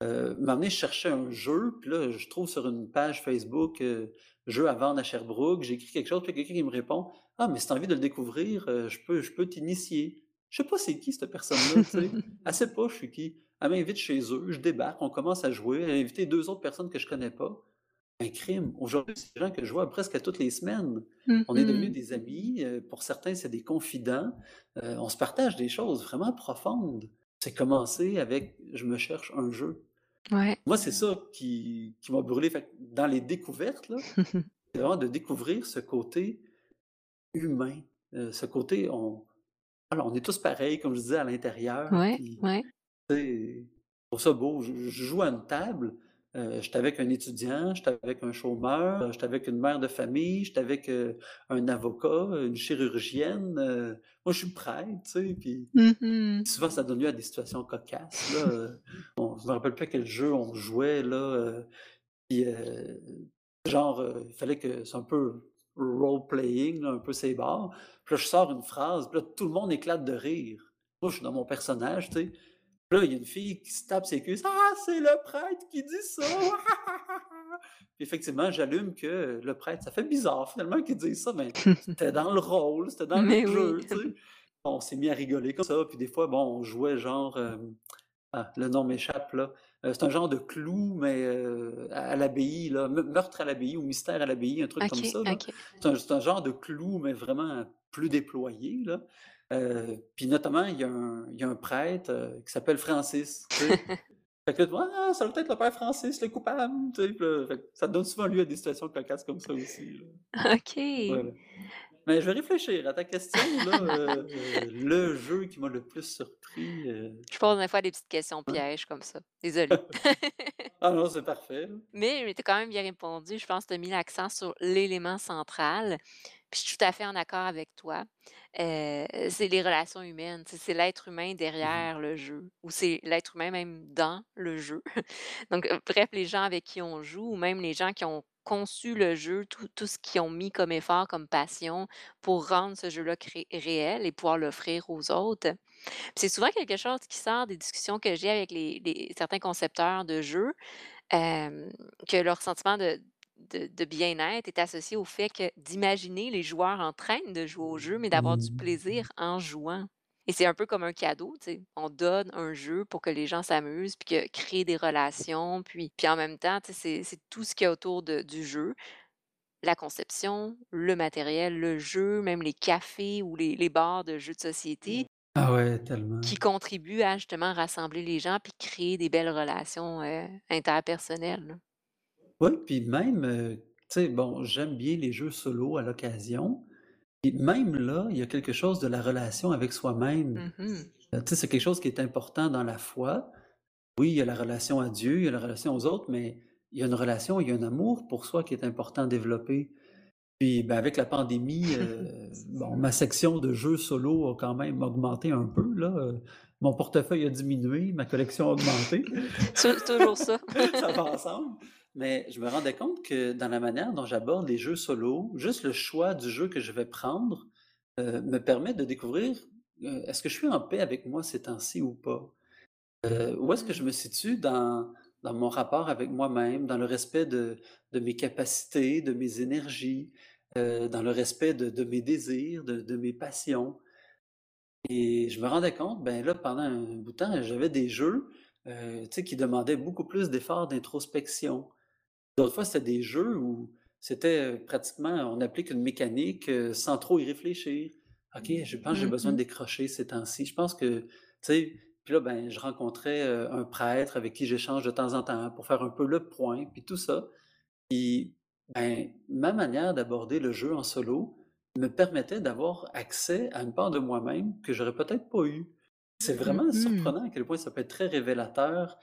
donné, je cherchais un jeu, puis là, je trouve sur une page Facebook, heu, «Jeux à vendre à Sherbrooke». J'écris quelque chose, puis quelqu'un qui me répond: «Ah, mais si tu as envie de le découvrir, je peux je peux t'initier». Je sais pas c'est qui cette personne-là, tu sais? (laughs) Elle sait pas je suis qui. Elle m'invite chez eux, je débarque, on commence à jouer. Elle a invité 2 autres personnes que je connais pas. Un crime. Aujourd'hui, c'est des gens que je vois presque à toutes les semaines. On est devenus mh. des amis, heu, pour certains, c'est des confidents. Heu, on se partage des choses vraiment profondes. C'est commencé avec: «Je me cherche un jeu». Ouais. Moi, c'est ça qui qui m'a brûlé. Fait dans les découvertes, là, (laughs) c'est vraiment de découvrir ce côté humain, heu, ce côté on voilà, on est tous pareils, comme je disais, à l'intérieur, tu sais, je trouve ça beau. Je je joue à une table, heu, j'étais avec un étudiant, j'étais avec un chômeur, j'étais avec une mère de famille, j'étais avec, heu, un avocat, une chirurgienne, heu, moi je suis prêtre, tu sais, puis Mmh mh. souvent ça donne lieu à des situations cocasses, là, (laughs) on je me rappelle plus à quel jeu on jouait, là, puis, genre, il fallait que c'est un peu role playing, là, un peu c'est barres. Puis là, je sors une phrase, puis là, tout le monde éclate de rire. Moi, je suis dans mon personnage, tu sais. Puis là, il y a une fille qui se tape ses cuisses: «Ah, c'est le prêtre qui dit ça! (laughs) Puis effectivement, j'allume que le prêtre, ça fait bizarre finalement qu'il dise ça, mais (laughs) c'était dans le rôle, c'était dans le oui. jeu, tu sais. On s'est mis à rigoler comme ça, puis des fois, bon, on jouait genre, hem ah, le nom m'échappe là. Heu, c'est un genre de clou, mais heu, à à l'abbaye meurtre à l'abbaye ou mystère à l'abbaye, un truc comme ça. C'est un genre de clou, mais vraiment plus déployé là. Heu, puis notamment, il y a un il y a un prêtre, qui s'appelle Francis? (laughs) Fait que là, «Ah, ça doit être le père Francis, le coupable», fait que ça donne souvent lieu à des situations cocasses comme ça aussi, là. OK. Voilà. Mais je vais réfléchir à ta question là, heu, (laughs) le jeu qui m'a le plus surpris, heu, Je pose des fois des petites questions pièges comme ça. Désolée. (laughs) Ah non, c'est parfait. Mais tu as quand même bien répondu. Je pense que tu as mis l'accent sur l'élément central. Puis je suis tout à fait en accord avec toi. Heu, c'est les relations humaines, tu sais, c'est l'être humain Mmh derrière le jeu ou c'est l'être humain même dans le jeu. (laughs) Donc, bref, les gens avec qui on joue ou même les gens qui ont conçu le jeu, tout tout ce qu'ils ont mis comme effort, comme passion pour rendre ce jeu-là réel et pouvoir l'offrir aux autres. C'est souvent quelque chose qui sort des discussions que j'ai avec les les certains concepteurs de jeux, que leur sentiment de de de bien-être est associé au fait que d'imaginer les joueurs en train de jouer au jeu, mais d'avoir du Mmh. plaisir en jouant. Et c'est un peu comme un cadeau, tu sais. On donne un jeu pour que les gens s'amusent, puis que créer des relations, puis puis en même temps, tu sais, c'est tout ce qu'il y a autour de du jeu, la conception, le matériel, le jeu, même les cafés ou les les bars de jeux de société Ah ouais, tellement. qui contribuent à justement rassembler les gens puis créer des belles relations, heu, interpersonnelles, là. Oui, puis même, heu, tu sais, bon, j'aime bien les jeux solo à l'occasion, et même là, il y a quelque chose de la relation avec soi-même. Mmh mh. Heu, tu sais, c'est quelque chose qui est important dans la foi. Oui, il y a la relation à Dieu, il y a la relation aux autres, mais il y a une relation, il y a un amour pour soi qui est important à développer. Puis, ben, avec la pandémie, heu, (laughs) bon, ma section de jeux solo a quand même augmenté un peu là, heu, mon portefeuille a diminué, ma collection a augmenté. (laughs) C'est toujours ça. (laughs) Ça va ensemble. Mais je me rendais compte que dans la manière dont j'aborde les jeux solo, juste le choix du jeu que je vais prendre, heu, me permet de découvrir, heu, est-ce que je suis en paix avec moi ces temps-ci ou pas? Heu, où est-ce que je Mmh. me situe dans dans mon rapport avec moi-même, dans le respect de de mes capacités, de mes énergies, dans le respect de de mes désirs, de de mes passions? Et je me rendais compte, ben là, pendant un bout de temps, j'avais des jeux, qui demandaient beaucoup plus d'efforts d'introspection. D'autres fois, c'était des jeux où c'était, heu, pratiquement on applique une mécanique, heu, sans trop y réfléchir. OK, je pense que j'ai Mmh besoin de mh. décrocher ces temps-ci. Je pense que, tu sais puis là, ben, je rencontrais, heu, un prêtre avec qui j'échange de temps en temps pour faire un peu le point, puis tout ça. Puis, ben, ma manière d'aborder le jeu en solo me permettait d'avoir accès à une part de moi-même que j'aurais peut-être pas eu. C'est Mmh vraiment surprenant à quel point ça peut être très révélateur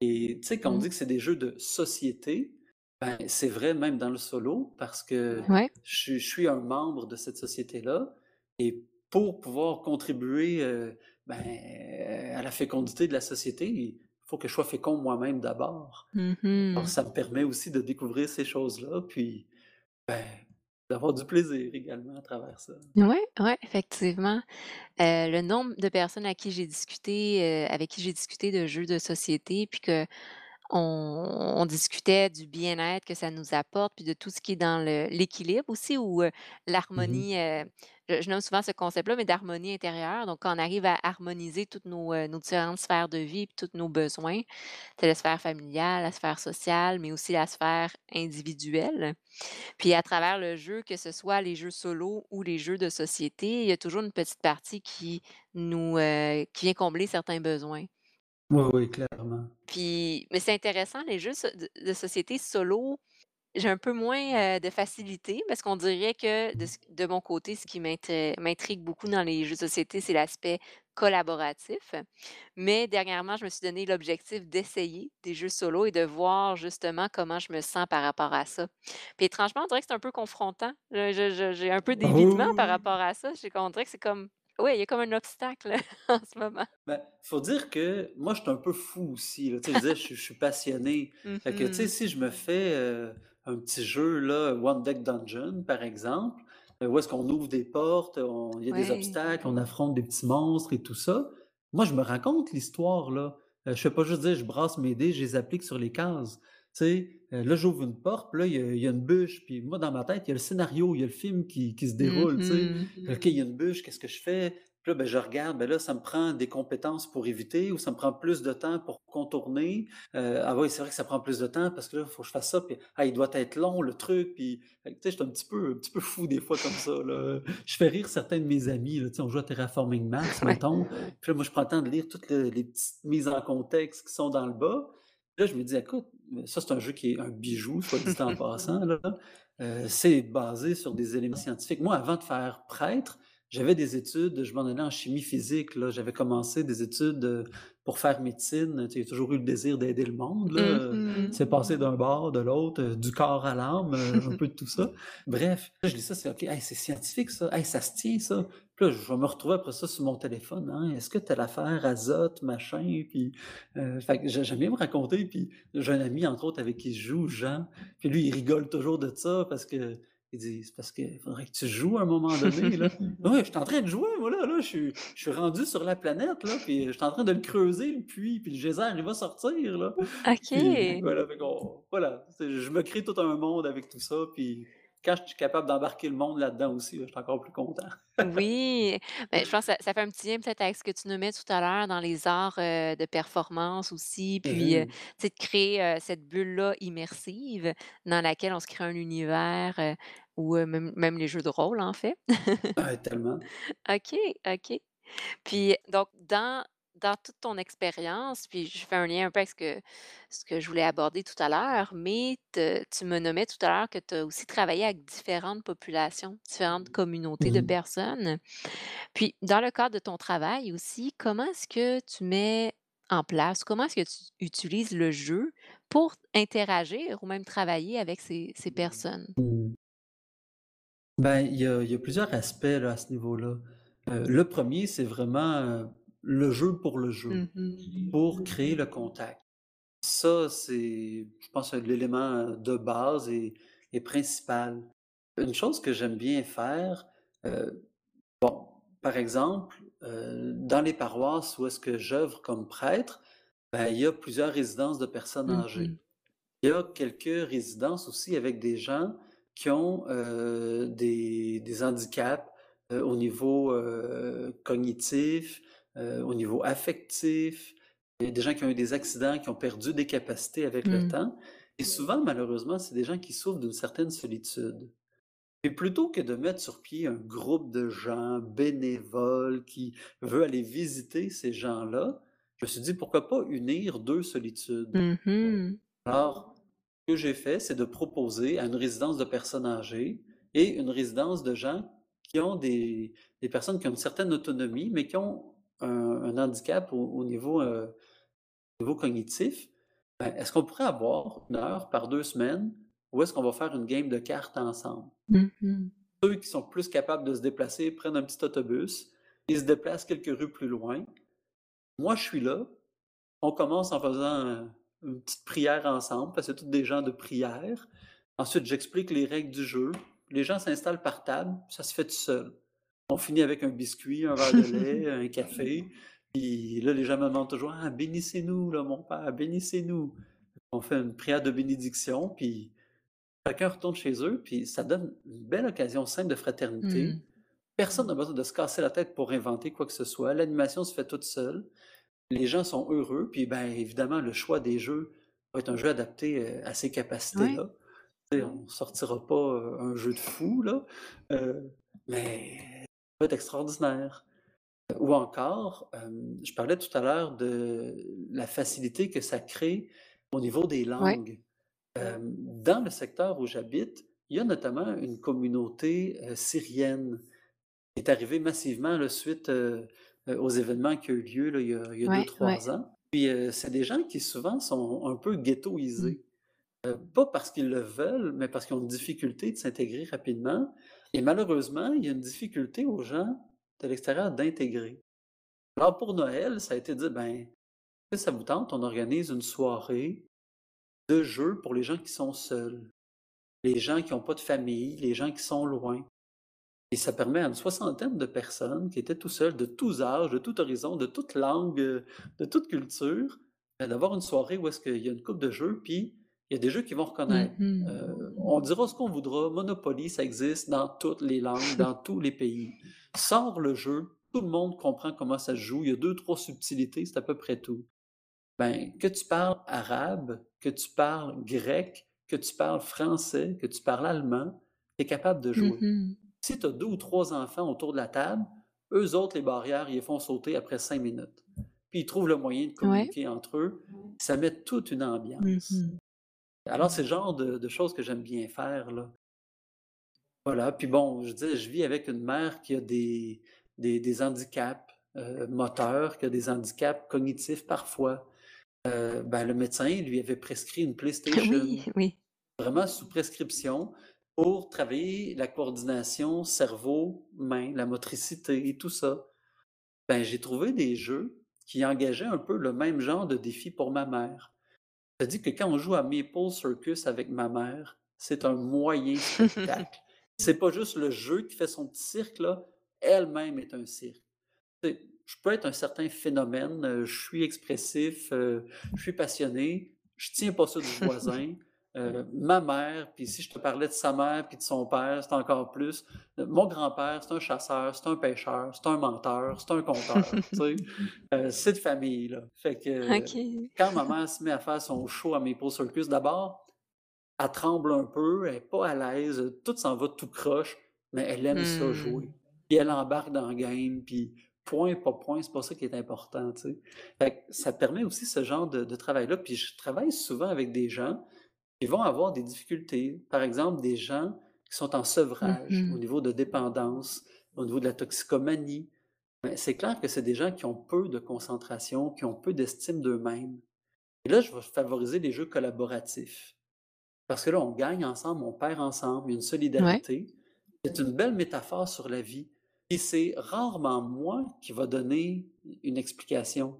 et tu sais, quand on Mmh. dit que c'est des jeux de société, ben, c'est vrai même dans le solo parce que Ouais. je suis je suis un membre de cette société-là et pour pouvoir contribuer, heu, ben, à la fécondité de la société, il faut que je sois fécond moi-même d'abord. Mmh mh. ça me permet aussi de découvrir ces choses-là, puis, ben, d'avoir du plaisir également à travers ça. Ouais, ouais, effectivement. Heu, le nombre de personnes à qui j'ai discuté, heu, avec qui j'ai discuté de jeux de société, puis qu'on on discutait du bien-être que ça nous apporte, puis de tout ce qui est dans l'équilibre aussi ou, Mmh mh. l'harmonie, je je nomme souvent ce concept-là, mais d'harmonie intérieure. Donc quand on arrive à harmoniser toutes nos, différentes sphères de vie, puis tous nos besoins, c'est la sphère familiale, la sphère sociale, mais aussi la sphère individuelle. Puis à travers le jeu, que ce soit les jeux solo ou les jeux de société, il y a toujours une petite partie qui nous, qui vient combler certains besoins. Oui, oui, clairement. Puis mais c'est intéressant, les jeux so de société solo, j'ai un peu moins, heu, de facilité parce qu'on dirait que de ce de mon côté, ce qui m'intrigue beaucoup dans les jeux de société, c'est l'aspect collaboratif. Mais dernièrement, je me suis donné l'objectif d'essayer des jeux solo et de voir justement comment je me sens par rapport à ça. Puis étrangement, on dirait que c'est un peu confrontant. Je je je j'ai un peu Ah d'évitement par rapport à ça. J'ai on dirait que c'est comme ouais, il y a comme un obstacle (laughs) en ce moment. Ben, faut dire que moi, je suis un peu fou aussi, là. Je disais, je suis je suis passionné. Mmh Fait que, mh. si je me fais, heu, un petit jeu, là, One Deck Dungeon, par exemple, heu, où est-ce qu'on ouvre des portes, on il y a des obstacles, on affronte des petits monstres et tout ça. Moi, je me raconte l'histoire, là. Heu, je fais pas juste dire: «Je brasse mes dés, je les applique sur les cases». Sais, heu, là, j'ouvre une porte, puis là, il y a il y a une bûche, puis moi, dans ma tête, il y a le scénario, il y a le film qui qui se déroule, tu sais. mh. OK, il y a une bûche, qu'est-ce que je fais? Puis là, ben, je regarde, ben là, ça me prend des compétences pour éviter ou ça me prend plus de temps pour contourner. Euh, ah oui, c'est vrai que ça prend plus de temps parce que là, il faut que je fasse ça. Puis, ah, il doit être long, le truc. Puis, tu sais, je suis un petit peu, un petit peu fou des fois comme ça. Là. Je fais rire certains de mes amis. Là, tu sais, on joue à Terraforming Mars, Ouais. mettons. Puis là, moi, je prends le temps de lire toutes le- les petites mises en contexte qui sont dans le bas. Là, je me dis, écoute, ça, c'est un jeu qui est un bijou, soit dit en (laughs) passant. Là. Euh, c'est basé sur des éléments scientifiques. Moi, avant de faire prêtre, j'avais des études, je m'en allais en chimie physique. Là. J'avais commencé des études euh, pour faire médecine. Tu J'ai toujours eu le désir d'aider le monde. Là. Euh, Mhm. C'est passé d'un bord, de l'autre, euh, du corps à l'âme, euh, un peu de tout ça. Bref, je dis ça, c'est OK, hey, c'est scientifique ça, hey, ça se tient ça. Puis là, je vais me retrouver après ça sur mon téléphone. Hein. Est-ce que tu as l'affaire azote, machin? Puis, euh, fait que j'ai- j'aime bien me raconter. Puis j'ai un ami, entre autres, avec qui je joue, Jean. Puis lui, il rigole toujours de ça parce que. Il dit, c'est parce qu'il faudrait que tu joues à un moment donné. Là. (laughs) Oui, je suis en train de jouer, moi, là. là je, suis, je suis rendu sur la planète, là. Puis je suis en train de le creuser, le puits. Puis le geyser, il va sortir, là. Puis OK. voilà, voilà, je me crée tout un monde avec tout ça. Puis quand je suis capable d'embarquer le monde là-dedans aussi, là, je suis encore plus content. Oui, (laughs) ben, je pense que ça ça fait un petit lien peut-être avec ce que tu nommais tout à l'heure dans les arts, heu, de performance aussi, puis, Mhm. tu sais, de créer, heu, cette bulle-là immersive dans laquelle on se crée un univers, heu, ou, même même les jeux de rôle, en fait. Ouais, tellement. (laughs) OK, OK. Puis donc dans dans toute ton expérience, puis je fais un lien un peu avec ce que ce que je voulais aborder tout à l'heure, mais te tu me nommais tout à l'heure que tu as aussi travaillé avec différentes populations, différentes communautés de personnes. Puis dans le cadre de ton travail aussi, comment est-ce que tu mets en place, comment est-ce que tu utilises le jeu pour interagir ou même travailler avec ces ces personnes? Mm. Ben, il y a, il y a plusieurs aspects là, à ce niveau-là. Euh, le premier, c'est vraiment euh, le jeu pour le jeu, Mmh pour créer le contact. Ça, c'est, je pense, l'élément de base et, et principal. Une chose que j'aime bien faire, euh, bon, par exemple, euh, dans les paroisses où est-ce que j'œuvre comme prêtre, ben, il y a plusieurs résidences de personnes âgées. Mmh Il y a quelques résidences aussi avec des gens qui ont euh, des, des handicaps euh, au niveau cognitif, euh, au niveau affectif. Il y a des gens qui ont eu des accidents, qui ont perdu des capacités avec le Mmh. temps. Et souvent, malheureusement, c'est des gens qui souffrent d'une certaine solitude. Et plutôt que de mettre sur pied un groupe de gens bénévoles qui veut aller visiter ces gens-là, je me suis dit pourquoi pas unir deux solitudes? Mmh Alors, ce que j'ai fait, c'est de proposer à une résidence de personnes âgées et une résidence de gens qui ont des, des personnes qui ont une certaine autonomie, mais qui ont un, un handicap au, au niveau, euh, au niveau cognitif. Ben, est-ce qu'on pourrait avoir une heure par deux semaines ou est-ce qu'on va faire une game de cartes ensemble? Mmh Ceux qui sont plus capables de se déplacer prennent un petit autobus, ils se déplacent quelques rues plus loin. Moi, je suis là. On commence en faisant une petite prière ensemble, parce que c'est tous des gens de prière. Ensuite, j'explique les règles du jeu. Les gens s'installent par table, ça se fait tout seul. On finit avec un biscuit, un verre de lait, (laughs) un café. Puis là, les gens me demandent toujours Ah, bénissez-nous, là, mon père, bénissez-nous. On fait une prière de bénédiction, puis chacun retourne chez eux, puis ça donne une belle occasion simple de fraternité. Mmh. Personne n'a besoin de se casser la tête pour inventer quoi que ce soit. L'animation se fait toute seule. Les gens sont heureux, puis ben évidemment, le choix des jeux va être un jeu adapté euh, à ces capacités-là. On ne sortira pas euh, un jeu de fou, là, euh, mais va être extraordinaire. Ou encore, euh, je parlais tout à l'heure de la facilité que ça crée au niveau des Ouais. langues. Euh, dans le secteur où j'habite, il y a notamment une communauté euh, syrienne qui est arrivée massivement là, suite aux événements qui ont eu lieu là, il y a, il y a deux, ouais. trois ans. Puis c'est des gens qui souvent sont un peu Mmh. ghettoisés. Euh, pas parce qu'ils le veulent, mais parce qu'ils ont une difficulté de s'intégrer rapidement. Et malheureusement, il y a une difficulté aux gens de l'extérieur d'intégrer. Alors pour Noël, ça a été dit, ben, si ça vous tente, on organise une soirée de jeu pour les gens qui sont seuls, les gens qui n'ont pas de famille, les gens qui sont loin. Et ça permet à une soixantaine de personnes qui étaient tout seuls, de tous âges, de tout horizon, de toute langue, de toute culture, euh, d'avoir une soirée où est-ce qu'il y a une coupe de jeux, puis il y a des jeux qu'ils vont reconnaître. Mmh Euh, on dira ce qu'on voudra, Monopoly, ça existe dans toutes les langues, (laughs) dans tous les pays. Sors le jeu, tout le monde comprend comment ça se joue. Il y a deux, trois subtilités, c'est à peu près tout. Ben, que tu parles arabe, que tu parles grec, que tu parles français, que tu parles allemand, tu es capable de jouer. Mmh Si tu as deux ou trois enfants autour de la table, eux autres, les barrières, ils les font sauter après cinq minutes. Puis ils trouvent le moyen de Ouais. communiquer entre eux. Ça met toute une ambiance. Mmh Alors, c'est le genre de, de choses que j'aime bien faire, là. Voilà. Puis bon, je dis, je vis avec une mère qui a des, des, des handicaps euh, moteurs, qui a des handicaps cognitifs parfois. Euh, ben, le médecin lui avait prescrit une (laughs) PlayStation, Oui, oui. vraiment sous prescription, pour travailler la coordination cerveau-main, la motricité et tout ça. Ben, j'ai trouvé des jeux qui engageaient un peu le même genre de défi pour ma mère. Je dis que quand on joue à Maple Circus avec ma mère, c'est un moyen (laughs) spectacle. C'est pas juste le jeu qui fait son petit cirque, là. Elle-même est un cirque. Je peux être un certain phénomène, euh, je suis expressif, euh, je suis passionné, je tiens pas ça du (laughs) voisin. Euh, ma mère, puis si je te parlais de sa mère puis de son père, c'est encore plus. Euh, Mon grand-père, c'est un chasseur, c'est un pêcheur, c'est un menteur, c'est un conteur. (laughs) tu sais. Euh, c'est de famille, là. Fait que quand ma mère se met à faire son show à Maple Circus, d'abord, elle tremble un peu, elle n'est pas à l'aise, tout s'en va tout croche, mais elle aime ça Mmh. jouer. Puis elle embarque dans le game, puis point, pas point, c'est pas ça qui est important, tu sais. Fait que ça permet aussi ce genre de, de travail-là. Puis je travaille souvent avec des gens qui vont avoir des difficultés. Par exemple, des gens qui sont en sevrage au Mmh niveau de dépendance, au niveau de la toxicomanie. C'est clair que c'est des gens qui ont peu de concentration, qui ont peu d'estime d'eux-mêmes. Et là, je vais favoriser les jeux collaboratifs. Parce que là, on gagne ensemble, on perd ensemble, il y a une Ouais. solidarité. C'est une belle métaphore sur la vie. Et c'est rarement moi qui va donner une explication.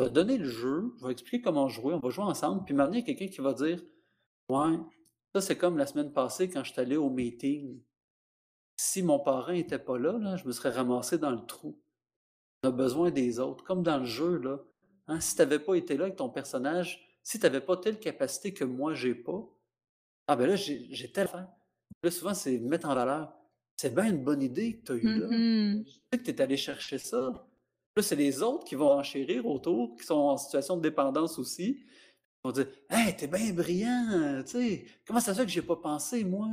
Je vais donner le jeu, je vais expliquer comment jouer, on va jouer ensemble, puis maintenant, il y a quelqu'un qui va dire Ouais, ça c'est comme la semaine passée quand je suis allé au meeting. Si mon parrain n'était pas là, là, je me serais ramassé dans le trou. On a besoin des autres, comme dans le jeu, là. Hein, si tu n'avais pas été là avec ton personnage, si tu n'avais pas telle capacité que moi, j'ai pas, ah ben là, j'ai j'ai tel faire. Là, souvent, c'est mettre en valeur. C'est bien une bonne idée que tu as eue là. Mmh Tu sais que tu es allé chercher ça. Là, c'est les autres qui vont enchérir autour, qui sont en situation de dépendance aussi. Ils vont dire Hey, t'es bien brillant, tu sais, comment ça se fait que j'ai pas pensé, moi?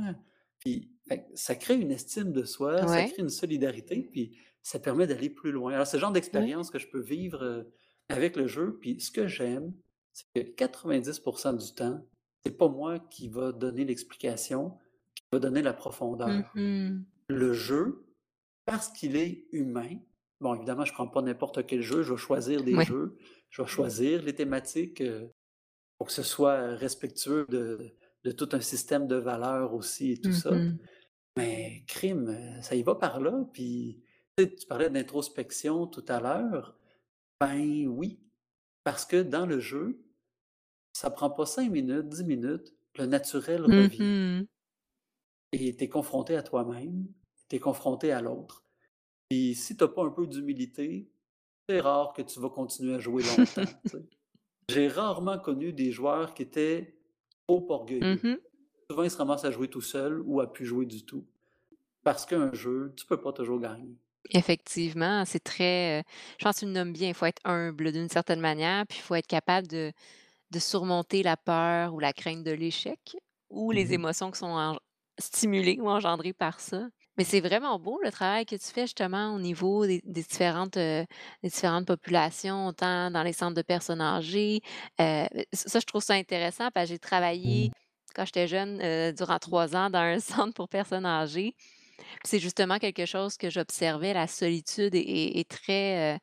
Puis fait ça crée une estime de soi, ça crée une solidarité, puis ça permet d'aller plus loin. Alors, c'est le genre Ouais. d'expérience que je peux vivre euh, avec le jeu. Puis ce que j'aime, c'est que 90% du temps, c'est pas moi qui va donner l'explication, qui va donner la profondeur. Mmh Le jeu, parce qu'il est humain, bon, évidemment, je prends pas n'importe quel jeu, je vais choisir des Ouais. jeux, je vais choisir les thématiques euh, pour que ce soit respectueux de, de tout un système de valeurs aussi et tout ça. Mmh Mais crime, euh, ça y va par là. Puis, tu parlais d'introspection tout à l'heure. Ben oui, parce que dans le jeu, ça prend pas 5 minutes, 10 minutes, le naturel revient. Mmh Et tu es confronté à toi-même, tu es confronté à l'autre. Puis si tu n'as pas un peu d'humilité, c'est rare que tu vas continuer à jouer longtemps. J'ai rarement connu des joueurs qui étaient trop orgueilleux. Mmh Souvent, ils se ramassent à jouer tout seul ou à plus jouer du tout. Parce qu'un jeu, tu peux pas toujours gagner. Effectivement, c'est très, heu, je pense que tu le nommes bien, il faut être humble d'une certaine manière, puis il faut être capable de de surmonter la peur ou la crainte de l'échec ou les Mhm. émotions qui sont en stimulées ou engendrées par ça. Mais c'est vraiment beau le travail que tu fais justement au niveau des des différentes, heu, des différentes populations, autant dans les centres de personnes âgées. Heu, ça, je trouve ça intéressant parce que j'ai travaillé quand j'étais jeune, heu, durant 3 ans dans un (laughs) centre pour personnes âgées. C'est justement quelque chose que j'observais, la solitude est est est très,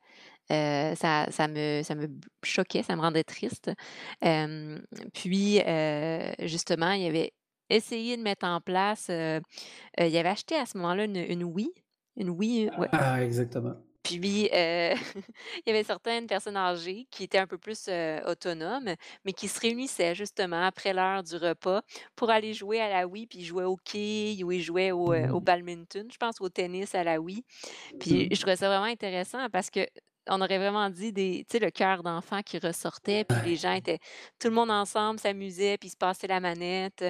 ça ça me ça me choquait, ça me rendait triste. Puis, justement, il avait essayé de mettre en place, il avait acheté à ce moment-là une une Wii, une Wii, ouais. Ah, exactement. Puis, (laughs) il y avait certaines personnes âgées qui étaient un peu plus, autonomes, mais qui se réunissaient justement après l'heure du repas pour aller jouer à la Wii, puis ils jouaient aux quilles ou ils jouaient au, au Mhm. badminton, je pense au tennis à la Wii. Puis je Mhm. trouvais ça vraiment intéressant parce qu'on aurait vraiment dit des tu sais, le cœur d'enfant qui ressortait, puis les gens étaient tout le monde ensemble s'amusait, puis se passait la manette.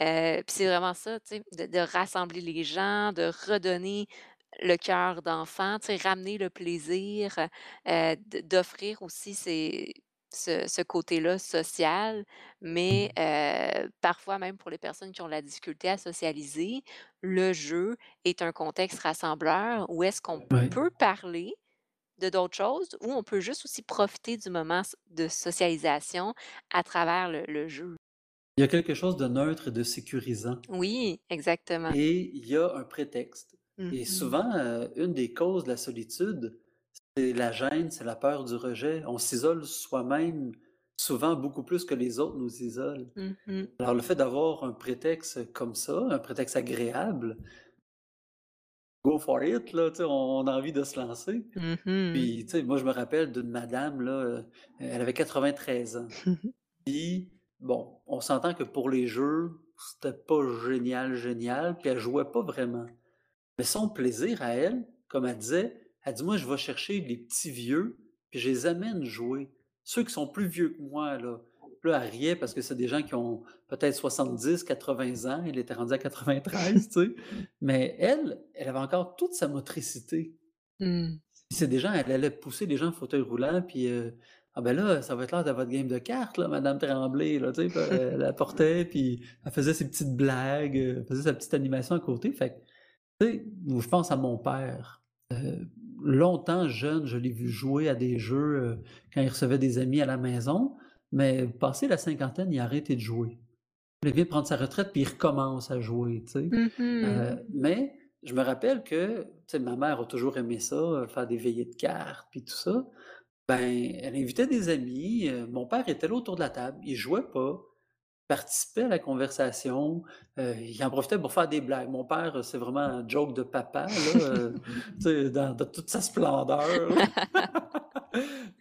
Heu, puis c'est vraiment ça, tu sais, de de rassembler les gens, de redonner le cœur d'enfant, tu sais, ramener le plaisir, heu, d d'offrir aussi ces ce ce côté-là social, mais heu, parfois même pour les personnes qui ont la difficulté à socialiser, le jeu est un contexte rassembleur où est-ce qu'on peut parler de d'autres choses, ou on peut juste aussi profiter du moment de socialisation à travers le le jeu? Il y a quelque chose de neutre et de sécurisant Oui, exactement. et il y a un prétexte Mmh et mh. souvent, heu, une des causes de la solitude, c'est la gêne, c'est la peur du rejet. On s'isole soi-même, souvent beaucoup plus que les autres nous isolent. Mmh mh. Alors le fait d'avoir un prétexte comme ça, un prétexte agréable, go for it là, sais, on a envie de se lancer. Mmh mh. Puis, tu sais, moi je me rappelle d'une madame là, heu, elle avait 93 ans. (laughs) Puis, bon, on s'entend que pour les jeux, c'était pas génial, génial, puis elle jouait pas vraiment. Mais son plaisir à elle, comme elle disait, elle dit: «Moi, je vais chercher les petits vieux, puis je les amène jouer. Ceux qui sont plus vieux que moi, là». Puis là, elle riait parce que c'est des gens qui ont peut-être 70-80 ans. Elle était rendue à 93, tu sais? Mais elle, elle avait encore toute sa motricité. Puis c'est des gens elle allait pousser des gens en fauteuil roulant, puis, heu: «Ah ben là, ça va être l'heure de votre game de cartes là, madame Tremblay», là, tu sais? Puis elle elle apportait, puis elle faisait ses petites blagues, elle faisait sa petite animation à côté. Fait que, tu sais, je pense à mon père. Heu, longtemps jeune, je l'ai vu jouer à des jeux, quand il recevait des amis à la maison, mais passé la cinquantaine, il a arrêté de jouer. Il vient prendre sa retraite, puis il recommence à jouer, tu sais? Mmh mh. Heu, mais je me rappelle que, tu sais, ma mère a toujours aimé ça, heu, faire des veillées de cartes, puis tout ça. Ben, elle invitait des amis, heu, mon père était là autour de la table, il jouait pas, participait à la conversation, heu, il en profitait pour faire des blagues. Mon père, heu, c'est vraiment un joke de papa là, sais, dans dans toute sa splendeur (laughs)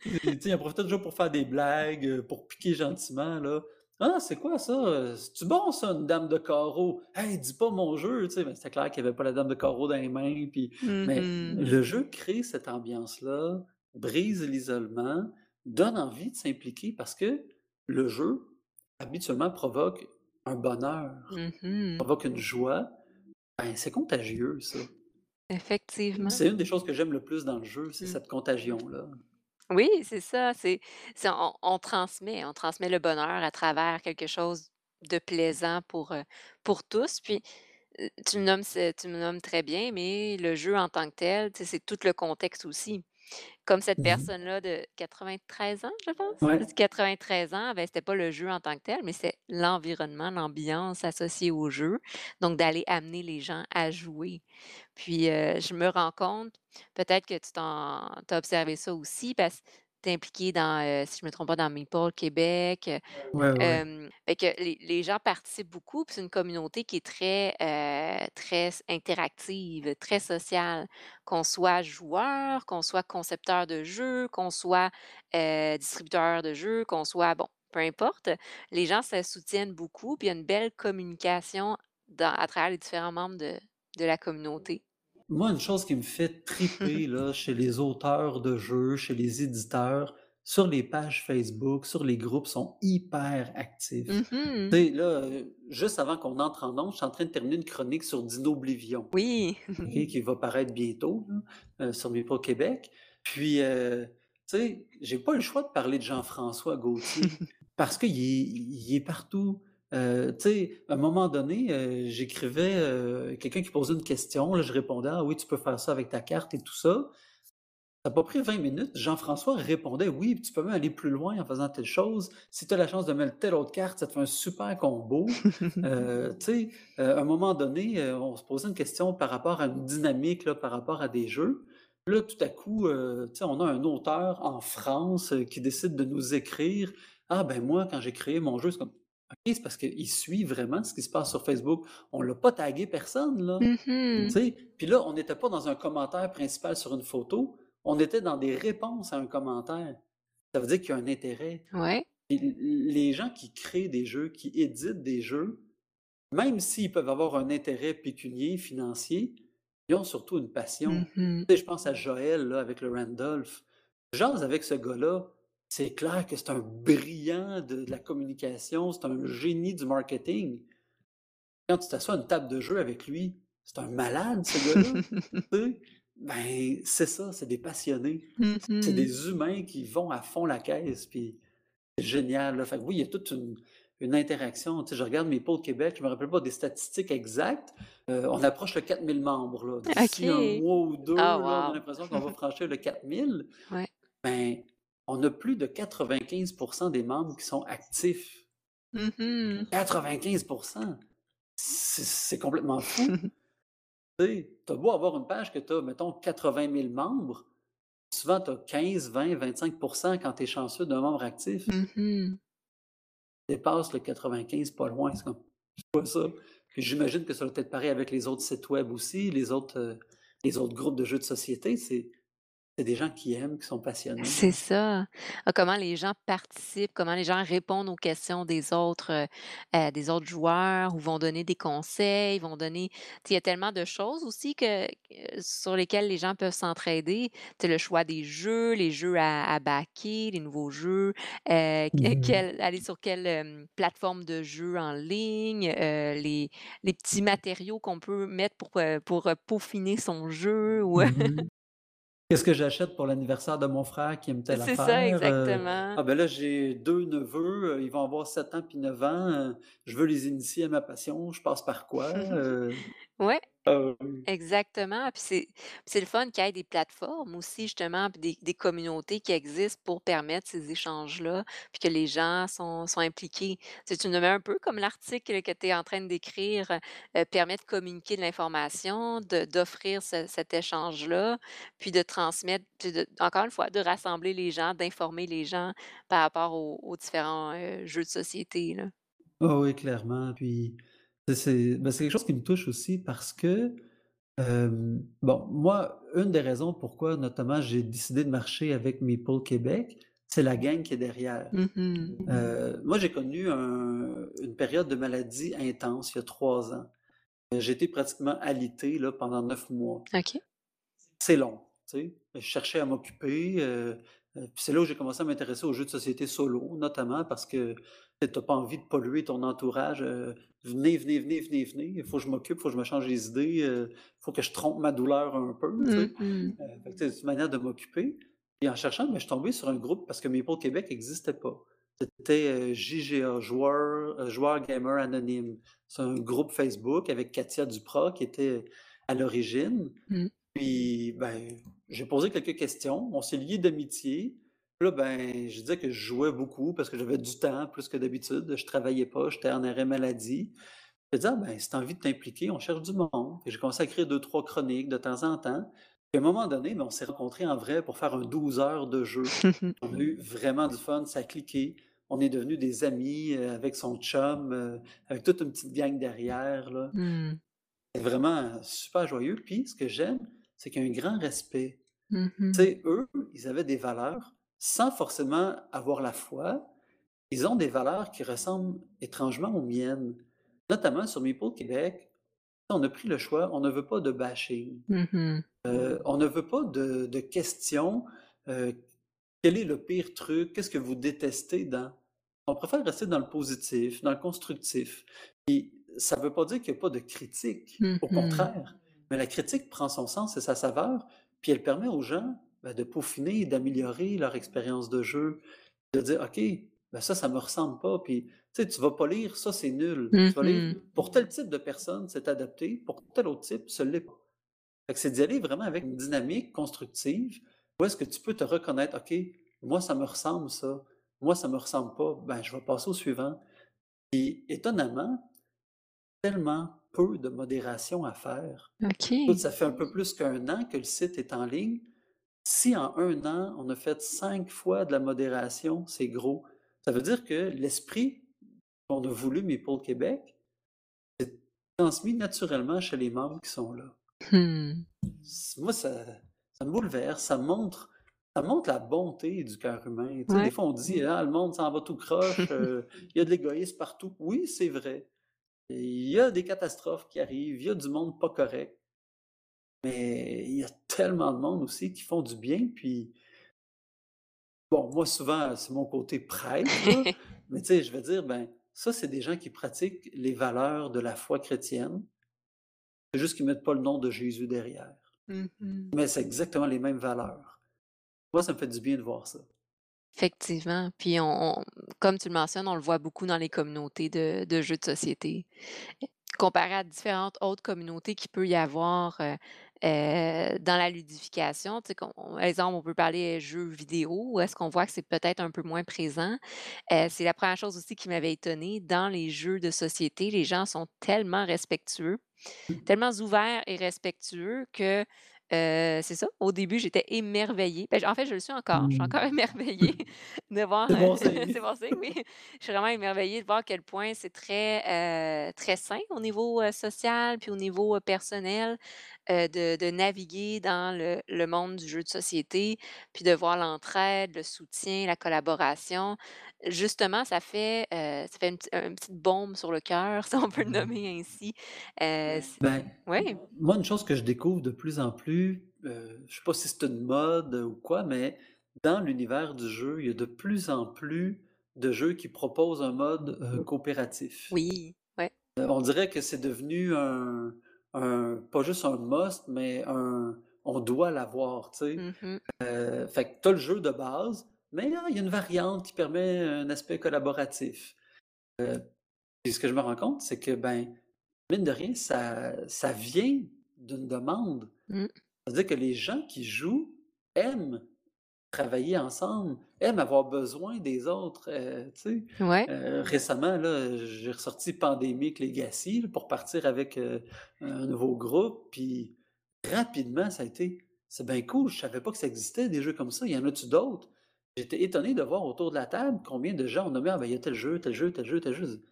sais, il en profitait toujours pour faire des blagues, heu, pour piquer gentiment là. «Ah, c'est quoi ça? C'est-tu bon ça, une dame de carreau? Hey, dis pas mon jeu!» tu sais? Mais c'était clair qu'il y avait pas la dame de carreau dans les mains, puis mais mh. le jeu crée cette ambiance-là, brise l'isolement, donne envie de s'impliquer parce que le jeu, habituellement, provoque un bonheur, Mmh mh. provoque une joie. Ben, c'est contagieux ça. Effectivement. C'est une des choses que j'aime le plus dans le jeu, c'est Mmh. cette contagion-là. Oui, c'est ça, c'est on on transmet on transmet le bonheur à travers quelque chose de plaisant pour, pour tous. Puis, heu, tu le nommes tu le nommes très bien, mais le jeu en tant que tel, c'est tout le contexte aussi. Comme cette Mmh mh. personne-là de 93 ans, je pense? Ouais. Elle dit 93 ans, ben, c'était pas le jeu en tant que tel, mais c'est l'environnement, l'ambiance associée au jeu, donc d'aller amener les gens à jouer. Puis, heu, je me rends compte, peut-être que tu t'en tu as observé ça aussi parce es impliqué dans, heu, si je me trompe pas, dans Meeple Québec, Ouais, ouais, fait que les les gens participent beaucoup, puis c'est une communauté qui est très, heu, très interactive, très sociale. Qu'on soit joueur, qu'on soit concepteur de jeux, qu'on soit, distributeur de jeux, qu'on soit bon, peu importe, les gens se soutiennent beaucoup, puis il y a une belle communication dans à travers les différents membres de de la communauté. Moi, une chose qui me fait triper (laughs) là, chez les auteurs de jeux, chez les éditeurs, sur les pages Facebook, sur les groupes, sont hyper actifs. Mmh. Tu sais, là, juste avant qu'on entre en ondes, je suis en train de terminer une chronique sur Dinoblivion, Oui. OK, qui va paraître bientôt là, heu, sur Meeple Québec. Puis, heu, tu sais, j'ai pas le choix de parler de Jean-François Gaultier (laughs) parce qu'il est il est partout. Heu, tu sais, à un moment donné, heu, j'écrivais, heu, quelqu'un qui posait une question, là, je répondais: «Ah oui, tu peux faire ça avec ta carte et tout ça». Ça a pas pris 20 minutes, Jean-François répondait: «Oui, tu peux même aller plus loin en faisant telle chose. Si tu as la chance de mettre telle autre carte, ça te fait un super combo». (laughs) Tu sais, à un moment donné, on se posait une question par rapport à une dynamique, là, par rapport à des jeux. Là, tout à coup, sais, on a un auteur en France, qui décide de nous écrire: «Ah ben moi, quand j'ai créé mon jeu», c'est comme OK, c'est parce qu'il suit vraiment ce qui se passe sur Facebook. On l'a pas tagué personne, là. Mmh sais? Puis là, on n'était pas dans un commentaire principal sur une photo, on était dans des réponses à un commentaire. Ça veut dire qu'il y a un intérêt. Ouais. Les gens qui créent des jeux, qui éditent des jeux, même s'ils peuvent avoir un intérêt pécunier, financier, ils ont surtout une passion. sais, je pense à Joël, là, avec le Randolph. Je jase avec ce gars-là, c'est clair que c'est un brillant de de la communication, c'est un génie du marketing. Quand tu t'assois à une table de jeu avec lui, c'est un malade ce gars-là? (laughs) Ben, c'est ça, c'est des passionnés. C'est mh. des humains qui vont à fond la caisse, puis c'est génial, là. Fait que oui, il y a toute une une interaction. Tu sais, je regarde mes pôles Québec, je me rappelle pas des statistiques exactes. Heu, on approche le 4000 membres, là. D'ici un mois ou 2, Ah là, on a l'impression qu'on va franchir le 4000. (laughs) Ouais. Ben, on a plus de 95% des membres qui sont actifs. Mh. 95 C'est complètement fou. (laughs) Tu sais, tu as beau avoir une page que tu as, mettons, 80 000 membres, souvent tu as 15-20-25% quand tu es chanceux d'un membre actif. Mmh mh. Dépasse le 95 pas loin, c'est comme ça? J'imagine que ça doit être pareil avec les autres sites web aussi, les autres, heu, les autres groupes de jeux de société, c'est c'est des gens qui aiment, qui sont passionnés, C'est ça. Ah, comment les gens participent, comment les gens répondent aux questions des autres, heu heu, des autres joueurs ou vont donner des conseils, vont donner il y a tellement de choses aussi que sur lesquelles les gens peuvent s'entraider. Sais, le choix des jeux, les jeux à à backer, les nouveaux jeux, que Mmh quel aller sur quelle, plateforme de jeu en ligne, les les petits matériaux qu'on peut mettre pour, pour, peaufiner son jeu ou Mmh Qu'est-ce que j'achète pour l'anniversaire de mon frère qui aime telle c'est ça affaire? Heu, exactement. ah ben là, j'ai 2 neveux, heu, ils vont avoir 7 ans puis 9 ans, heu, je veux les initier à ma passion, je passe par quoi? Heu, (laughs) Ouais. Exactement, puis c'est c'est le fun qu'il y ait des plateformes aussi justement, puis des des communautés qui existent pour permettre ces échanges-là, puis que les gens sont sont impliqués. Tu nommais un peu comme l'article que tu es en train décrire, heu, permet de communiquer de l'information, d'offrir ce cet échange-là, puis de transmettre, puis de encore une fois, de rassembler les gens, d'informer les gens par rapport aux aux différents, heu, jeux de société, là. Ah oui, clairement, puis c'est ben, c'est quelque chose qui me touche aussi parce que, hem, bon, moi, une des raisons pourquoi notamment j'ai décidé de marcher avec Meeple Québec, c'est la gang qui est derrière. Mmh mh. Heu, moi, j'ai connu un une période de maladie intense il y a 3 ans. J'ai été pratiquement alité, là, pendant 9 mois. OK. C'est long, tu sais? Je cherchais à m'occuper, puis c'est là où j'ai commencé à m'intéresser aux jeux de société solo, notamment parce que, tu sais, pas envie de polluer ton entourage, «Venez, venez, venez, venez, venez, il faut que je m'occupe, il faut que je me change les idées, il faut que je trompe ma douleur un peu», Mmh c'est une manière de m'occuper et en cherchant, ben, je suis tombé sur un groupe parce que Maple Québec n'existait pas. C'était, JGA, Joueurs heu, Joueurs Gamers Anonymes. C'est un groupe Facebook avec Katia Duprat qui était à l'origine Mmh. puis, ben, j'ai posé quelques questions, on s'est liés d'amitié. Là, ben, je disais que je jouais beaucoup parce que j'avais du temps plus que d'habitude. Je travaillais pas, j'étais en arrêt maladie. J'ai dit: «Ah ben, si tu as envie de t'impliquer, on cherche du monde». J'ai commencé à écrire 2-3 chroniques de temps en temps. Puis à un moment donné, ben, on s'est rencontrés en vrai pour faire un 12 heures de jeu. (laughs) On a eu vraiment du fun, ça a cliqué. On est devenus des amis, heu, avec son chum, heu, avec toute une petite gang derrière, là. Mmh. C'est vraiment super joyeux. Puis ce que j'aime, c'est qu'il y a un grand respect. Mmh Tu mh. sais, eux, ils avaient des valeurs sans forcément avoir la foi. Ils ont des valeurs qui ressemblent étrangement aux miennes. Notamment sur Meeple Québec, on a pris le choix, on ne veut pas de bashing. Mmh mh. Heu, on ne veut pas de de questions, heu, quel est le pire truc? Qu'est-ce que vous détestez dans on préfère rester dans le positif, dans le constructif. Puis ça ne veut pas dire qu'il n'y a pas de critique, Mmh au contraire, mais la critique prend son sens et sa saveur, puis elle permet aux gens, bah, de peaufiner et d'améliorer leur expérience de jeu, de dire: «OK, bah, ça, ça me ressemble pas», puis tu sais, tu vas pas lire: «Ça, c'est nul». Tu vas lire: mh. «Pour tel type de personne, c'est adapté, pour tel autre type, ce l'est pas». C'est d'y aller vraiment avec une dynamique constructive, où est-ce que tu peux te reconnaître: «OK, moi, ça me ressemble ça. Moi, ça me ressemble pas. Ben, je vais passer au suivant». Puis étonnamment, tellement peu de modération à faire. Écoute, OK. ça fait un peu plus qu'un an que le site est en ligne. Si en un an, on a fait 5 fois de la modération, c'est gros. Ça veut dire que l'esprit qu'on a voulu Maple Québec, c'est transmis naturellement chez les membres qui sont là. S moi, ça ça me bouleverse, ça montre ça montre la bonté du cœur humain. Des fois, on dit: «Ah, le monde s'en va tout croche, heu, (laughs) il y a de l'égoïsme partout». Oui, c'est vrai. Il y a des catastrophes qui arrivent, il y a du monde pas correct, mais il y a tellement de monde aussi qui font du bien, puis bon, moi, souvent, c'est mon côté prêtre, là, (laughs) mais tu sais, je veux dire, ben, ça, c'est des gens qui pratiquent les valeurs de la foi chrétienne, C'est juste qu'ils mettent pas le nom de Jésus derrière. Mmh mh. Mais c'est exactement les mêmes valeurs. Moi, ça me fait du bien de voir ça. Effectivement, puis on on comme tu le mentionnes, on le voit beaucoup dans les communautés de de jeux de société. Comparé à différentes autres communautés qu'il peut y avoir, heu heu, dans la ludification, tu sais, qu'on exemple, on peut parler jeux vidéo, où est-ce qu'on voit que c'est peut-être un peu moins présent? Heu, c'est la première chose aussi qui m'avait étonnée, dans les jeux de société, les gens sont tellement respectueux, tellement ouverts et respectueux que, c'est ça, au début, j'étais émerveillée. Beh, en fait, je le suis encore, je suis Mmh. encore (laughs) émerveillée (laughs) de voir, C'est bon c'est bon oui. Je suis vraiment émerveillée de voir à quel point c'est très, très sain au niveau, social, puis au niveau, personnel, heu, de de naviguer dans le le monde du jeu de société, puis de voir l'entraide, le soutien, la collaboration. Justement, ça fait, heu, ça fait une petite une petite baume sur le cœur, (laughs) si on peut le nommer ainsi. Heu, c Ben, oui. moi, une chose que je découvre de plus en plus, je sais pas si c'est une mode ou quoi, mais dans l'univers du jeu, il y a de plus en plus de jeux qui proposent un mode, heu, coopératif. Oui, ouais. Heu, on dirait que c'est devenu un un pas juste un must, mais un on doit l'avoir, tu sais? Mmh mh. Heu, fait que tu as le jeu de base, mais là, il y a une variante qui permet un aspect collaboratif. Et ce que je me rends compte, c'est que, ben, mine de rien, ça ça vient d'une demande. C'est-à-dire que les gens qui jouent aiment travailler ensemble, aiment avoir besoin des autres, sais? Ouais. Heu, récemment, là, j'ai ressorti Pandemic Legacy, là, pour partir avec, heu, un nouveau groupe, puis rapidement, ça a été: «C'est bien cool, je savais pas que ça existait des jeux comme ça, il y en a-tu d'autres?» J'étais étonné de voir autour de la table combien de gens ont nommé: «Ah ben, il y a tel jeu, tel jeu, tel jeu, tel jeu».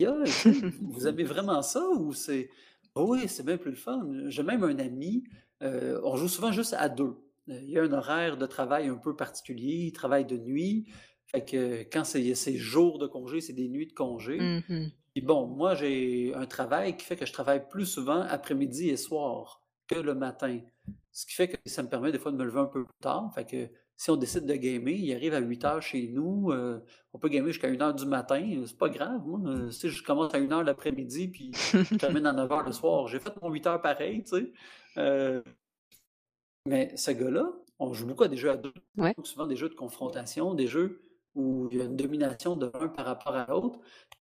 «Aïe aïe, tu sais, vous (laughs) aimez vraiment ça ou c'est» «Oh oui, c'est bien plus le fun». J'ai même un ami, heu, on joue souvent juste à 2. Heu, il y a un horaire de travail un peu particulier, il travaille de nuit, fait que quand c'est ses jours de congé, c'est des nuits de congé. Puis bon, moi, j'ai un travail qui fait que je travaille plus souvent après-midi et soir que le matin. Ce qui fait que ça me permet des fois de me lever un peu plus tard. Fait que si on décide de gamer, il arrive à 8:00 chez nous, heu, on peut gamer jusqu'à 1:00 du matin, c'est pas grave, moi, si je commence à 1:00 l'après-midi puis je termine à 9:00 le soir, j'ai fait mon 8 heures pareil, tu sais? Mais ce gars-là, on joue beaucoup à des jeux à 2, Ouais. souvent des jeux de confrontation, des jeux où il y a une domination de l'un par rapport à l'autre.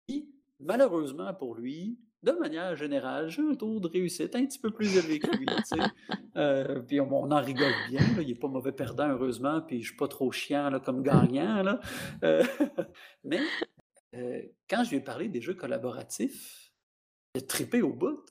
Puis, malheureusement pour lui, de manière générale, j'ai un taux de réussite un petit peu plus élevé que lui, tu sais? Heu, (laughs) puis on on en rigole bien, là, il est pas mauvais perdant heureusement, puis je suis pas trop chiant, là, comme gagnant, là. Heu, (laughs) mais, heu, quand je lui ai parlé des jeux collaboratifs, il a trippé au bout.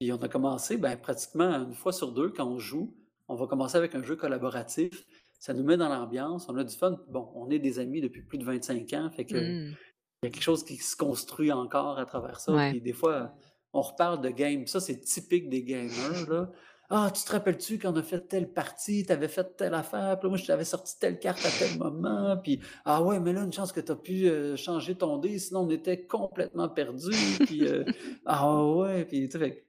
Puis on a commencé, ben, pratiquement 1 fois sur 2 quand on joue, on va commencer avec un jeu collaboratif. Ça nous met dans l'ambiance, on a du fun. Bon, on est des amis depuis plus de 25 ans, fait que Mmh. il y a quelque chose qui se construit encore à travers ça. Ouais. Puis des fois, on reparle de games. Ça, c'est typique des gamers, là. «Ah, tu te rappelles-tu quand on a fait telle partie, tu avais fait telle affaire, puis moi, je t'avais sorti telle carte à tel moment, puis ah ouais, mais là, une chance que tu as pu, heu, changer ton dé, sinon on était complètement perdus, puis, heu, (laughs) ah ouais», puis tu sais, fait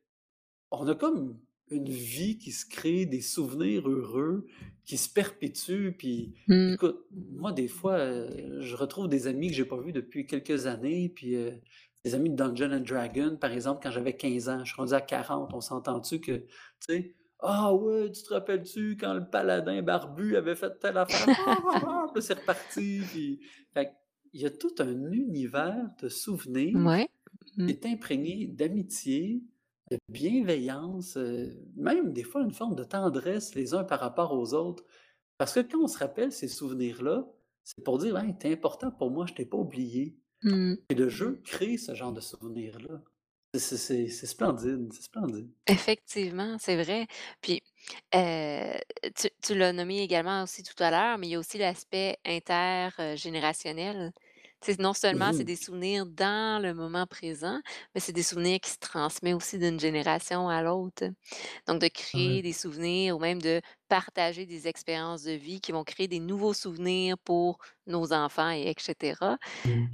on a comme une vie qui se crée, des souvenirs heureux qui se perpétuent. Puis Mmh. écoute, moi, des fois, heu, je retrouve des amis que j'ai pas vus depuis quelques années, puis, heu, des amis de Dungeons& and Dragons, par exemple, quand j'avais 15 ans. Je suis rendu à 40, on s'entend-tu que, tu sais: «Ah ouais, tu te rappelles-tu quand le paladin barbu avait fait telle affaire? (laughs) Ah, ah, ah!» Puis là, c'est reparti, puis fait qu'il y a tout un univers de souvenirs qui est imprégné d'amitié, de bienveillance, heu, même des fois une forme de tendresse les uns par rapport aux autres. Parce que quand on se rappelle ces souvenirs-là, c'est pour dire: «Hey, tu es important pour moi, je t'ai pas oublié» Mmh. et le jeu crée ce genre de souvenirs-là. C'est c'est c'est splendide, c'est splendide. Effectivement, c'est vrai. Puis, heu, tu tu l'as nommé également aussi tout à l'heure, mais il y a aussi l'aspect inter non Mmh seulement c'est mh. des souvenirs dans le moment présent, mais c'est des souvenirs qui se transmet aussi d'une génération à l'autre. Donc de créer des souvenirs ou même de partager des expériences de vie qui vont créer des nouveaux souvenirs pour nos enfants et et cetera. Mmh.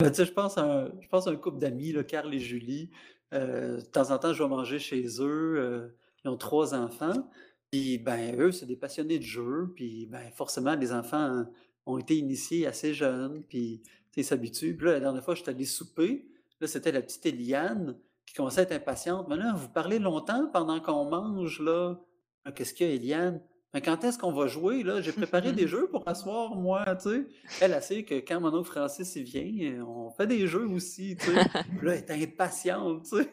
Ben, tu sais, je pense à un je pense à un couple d'amis, Carl et Julie. Heu, de temps en temps, je vais manger chez eux, heu, ils ont 3 enfants, puis, ben, eux, c'est des passionnés de jeux, puis, ben, forcément, les enfants ont été initiés assez jeunes, puis, ils s'habituent. Puis là, la dernière fois, j'étais allé souper, là, c'était la petite Éliane, qui commençait à être impatiente. «Mais là, vous parlez longtemps pendant qu'on mange, là». «Ah, qu'est-ce qu'il y a, Éliane?» «Mais quand est-ce qu'on va jouer, là? J'ai préparé des jeux pour asseoir, moi», tu sais? Elle, elle sait que quand mon oncle Francis, vient, on fait des jeux aussi, tu sais? Là, elle est impatiente, tu sais?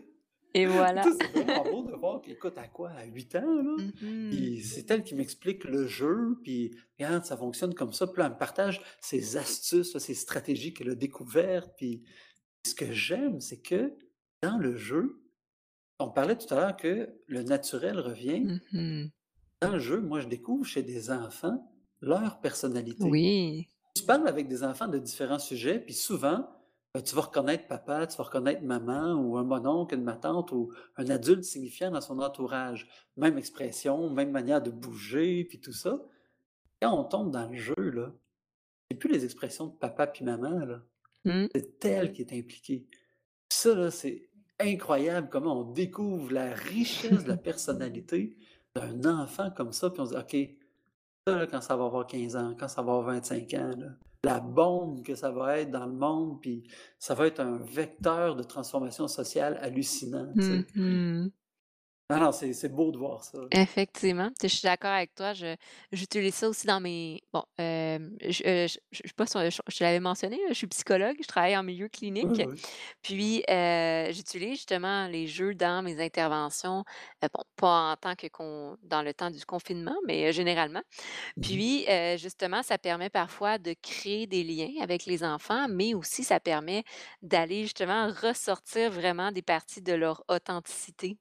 Et (laughs) voilà. C'est vraiment beau de voir qu'elle écoute, à quoi? À 8 ans, là? Mmh Puis c'est elle qui m'explique le jeu, puis regarde, ça fonctionne comme ça. Puis là, elle me partage ses astuces, ses stratégies qu'elle a découvertes. Puis ce que j'aime, c'est que dans le jeu, on parlait tout à l'heure que le naturel revient. Mmh Dans le jeu, moi, je découvre chez des enfants leur personnalité. Oui. Tu parles avec des enfants de différents sujets, puis souvent, tu vas reconnaître papa, tu vas reconnaître maman, ou un mononcle, une ma tante, ou un adulte signifiant dans son entourage. Même expression, même manière de bouger, puis tout ça. Quand on tombe dans le jeu, là, c'est plus les expressions de papa puis maman, là. Mmh. C'est elle qui est impliquée. Ça, là, c'est incroyable comment on découvre la richesse de la personnalité d'un enfant comme ça, puis on se dit, OK, ça, là, quand ça va avoir 15 ans, quand ça va avoir 25 ans, là, la bombe que ça va être dans le monde, puis ça va être un vecteur de transformation sociale hallucinant, tu sais. Mmh Non, non, c'est beau de voir ça. Effectivement, je suis d'accord avec toi. Je j'utilise ça aussi dans mes bon, je, heu, je je je suis pas sur je l'avais mentionné, je suis psychologue, je travaille en milieu clinique. oui. Puis, heu, j'utilise justement les jeux dans mes interventions, bon, pas en tant que con dans le temps du confinement, mais, généralement. Mmh Puis, justement, ça permet parfois de créer des liens avec les enfants, mais aussi ça permet d'aller justement ressortir vraiment des parties de leur authenticité.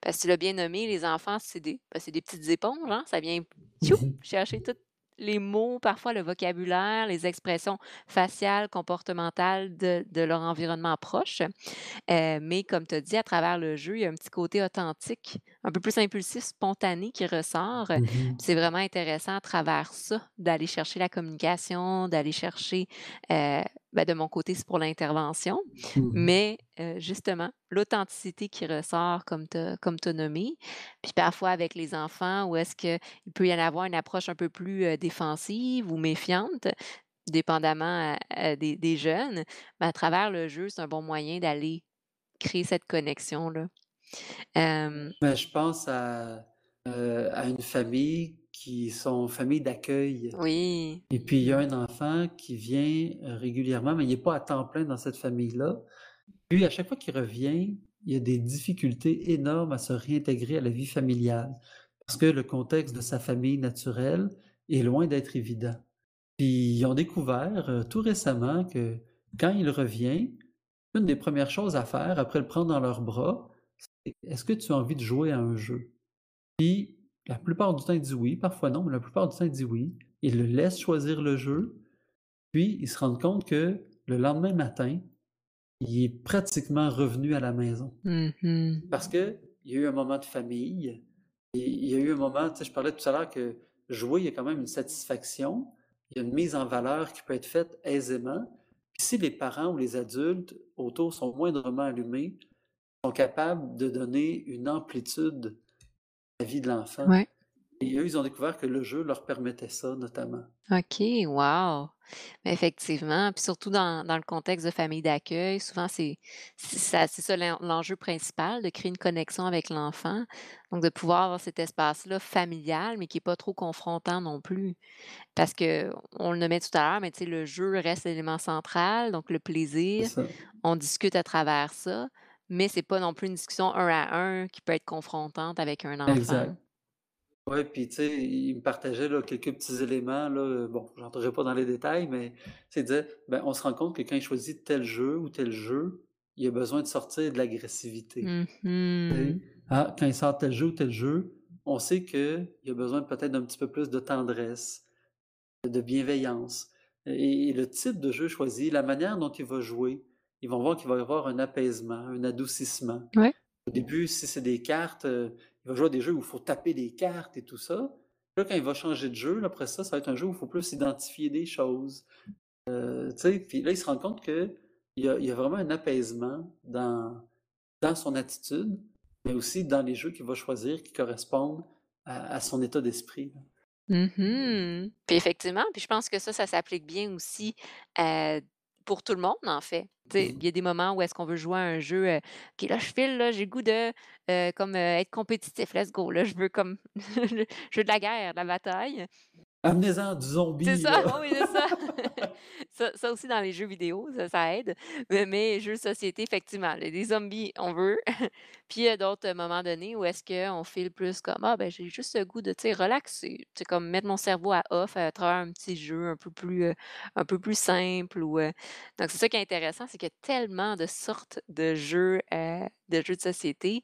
Parce que tu l'as bien nommé, les enfants, c'est des des petites éponges, hein, ça vient tchou, (laughs) chercher tous les mots, parfois le vocabulaire, les expressions faciales, comportementales de de leur environnement proche. Heu, mais comme tu as dit, à travers le jeu, il y a un petit côté authentique, un peu plus impulsif, spontané qui ressort. Heu, Mmh c'est vraiment intéressant à travers ça, d'aller chercher la communication, d'aller chercher, heu, bah, de mon côté, c'est pour l'intervention, Mmh mais heu, justement, l'authenticité qui ressort comme tu comme tu nommé. Puis parfois avec les enfants, où est-ce qu'il peut y en avoir une approche un peu plus, défensive ou méfiante, dépendamment, des des jeunes. Mais à travers le jeu, c'est un bon moyen d'aller créer cette connexion-là. Ben, je pense à, une famille qui sont famille d'accueil oui. et puis il y a un enfant qui vient, régulièrement, mais il est pas à temps plein dans cette famille-là. Puis à chaque fois qu'il revient, il y a des difficultés énormes à se réintégrer à la vie familiale parce que le contexte de sa famille naturelle est loin d'être évident. Puis ils ont découvert, tout récemment que quand il revient, une des premières choses à faire après le prendre dans leurs bras, «Est-ce que tu as envie de jouer à un jeu?» Puis, la plupart du temps, il dit oui, parfois non, mais la plupart du temps, il dit oui. Il le laisse choisir le jeu, puis ils se rendent compte que le lendemain matin, il est pratiquement revenu à la maison. Mmh mh. Parce qu'il y a eu un moment de famille, et il y a eu un moment, tu sais, je parlais tout à l'heure que jouer, il y a quand même une satisfaction, il y a une mise en valeur qui peut être faite aisément. Puis si les parents ou les adultes autour sont moindrement allumés, sont capables de donner une amplitude à la vie de l'enfant. Ouais. Et eux, ils ont découvert que le jeu leur permettait ça, notamment. OK, wow! Effectivement, puis surtout dans dans le contexte de famille d'accueil, souvent c'est ça l'enjeu principal, de créer une connexion avec l'enfant. Donc de pouvoir avoir cet espace-là familial, mais qui est pas trop confrontant non plus. Parce qu'on le nommait tout à l'heure, mais tu sais, le jeu reste l'élément central, donc le plaisir, on discute à travers ça, mais c'est pas non plus une discussion un à un qui peut être confrontante avec un enfant. Exact. Ouais, puis tu sais, il me partageait là, quelques petits éléments, là, bon, j'entrerai pas dans les détails, mais c'est dire, ben, on se rend compte que quand il choisit tel jeu ou tel jeu, il a besoin de sortir de l'agressivité. Mmh mh. Ah, quand il sort tel jeu ou tel jeu, on sait qu'il a besoin peut-être d'un petit peu plus de tendresse, de bienveillance. Et, et le type de jeu choisi, la manière dont il va jouer, ils vont voir qu'il va y avoir un apaisement, un adoucissement. Ouais. Au début, si c'est des cartes, heu, il va jouer à des jeux où il faut taper des cartes et tout ça. Là, quand il va changer de jeu, là, après ça, ça va être un jeu où il faut plus identifier des choses. Sais, puis là, il se rend compte qu'il y a il y a vraiment un apaisement dans dans son attitude, mais aussi dans les jeux qu'il va choisir qui correspondent à à son état d'esprit, là. Mmh Puis effectivement, puis je pense que ça, ça s'applique bien aussi, heu, pour tout le monde, en fait. Mmh il y a des moments où est-ce qu'on veut jouer à un jeu, heu: «OK, là, je file, là, j'ai goût de, comme, être compétitif, let's go, là, je veux comme (laughs) je veux de la guerre, de la bataille». «Amenez-en du C'est zombie, ça, là!» (laughs) oui, c'est ça. (laughs) Ça ça aussi dans les jeux vidéo, ça ça aide. Mais mais jeux de société, effectivement, là, des zombies, on veut. (laughs) Puis il y a d'autres moments donnés où est-ce qu'on file plus comme: «Ah ben, j'ai juste le goût de, tu sais, relaxer». Tu sais, comme mettre mon cerveau à off à travers un petit jeu un peu plus, heu, un peu plus simple ou, heu donc c'est ça qui est intéressant, c'est qu'il y a tellement de sortes de jeux, heu, de jeux de société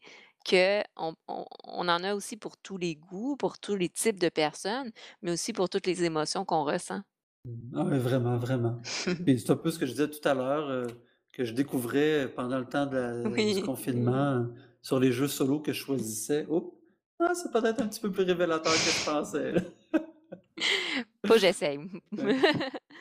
qu'on on on en a aussi pour tous les goûts, pour tous les types de personnes, mais aussi pour toutes les émotions qu'on ressent. Mmh. Ah ouais, vraiment, vraiment. (laughs) C'est un peu ce que je disais tout à l'heure, heu, que je découvrais pendant le temps de la du Oui. confinement, heu, sur les jeux solo que je choisissais. Oups! Ah, c'est peut-être un petit peu plus révélateur que je pensais. Pas j'essaye. (laughs) (laughs)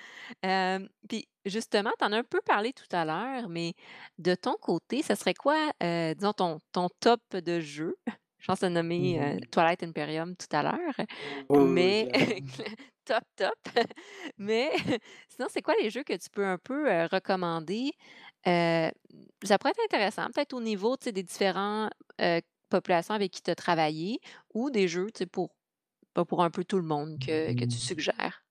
Puis justement, tu en as un peu parlé tout à l'heure, mais de ton côté, ça serait quoi, disons ton ton top de jeux? Je pense Mmh nommé, heu, mh. Twilight Imperium tout à l'heure, mais (laughs) top, top. Mais (laughs) sinon, c'est quoi les jeux que tu peux un peu, recommander? Ça pourrait être intéressant, peut-être au niveau, des différents, populations avec qui tu as travaillé ou des jeux, pour pas pour un peu tout le monde que que tu suggères?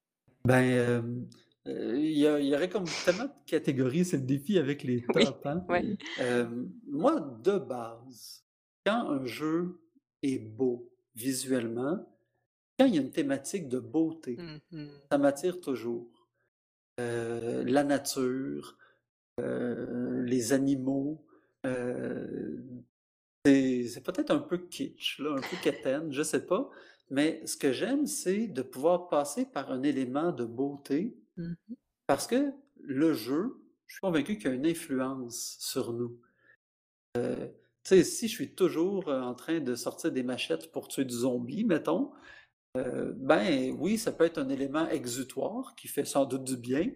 Ben, il y a il y aurait comme tellement de catégories, c'est le défi avec les (laughs) Oui, tops, hein. ouais. Hem, moi, de base, quand un jeu est beau visuellement, quand il y a une thématique de beauté, Mmh mh. ça m'attire toujours. Heu, la nature, les animaux, c'est c'est peut-être un peu kitsch, là, un peu quétaine, je sais pas, mais ce que j'aime, c'est de pouvoir passer par un élément de beauté Mmh mh. parce que le jeu, je suis convaincu qu'il a une influence sur nous. Tu sais, si je suis toujours, heu, en train de sortir des machettes pour tuer du zombie, mettons, heu, ben, oui, ça peut être un élément exutoire qui fait sans doute du bien,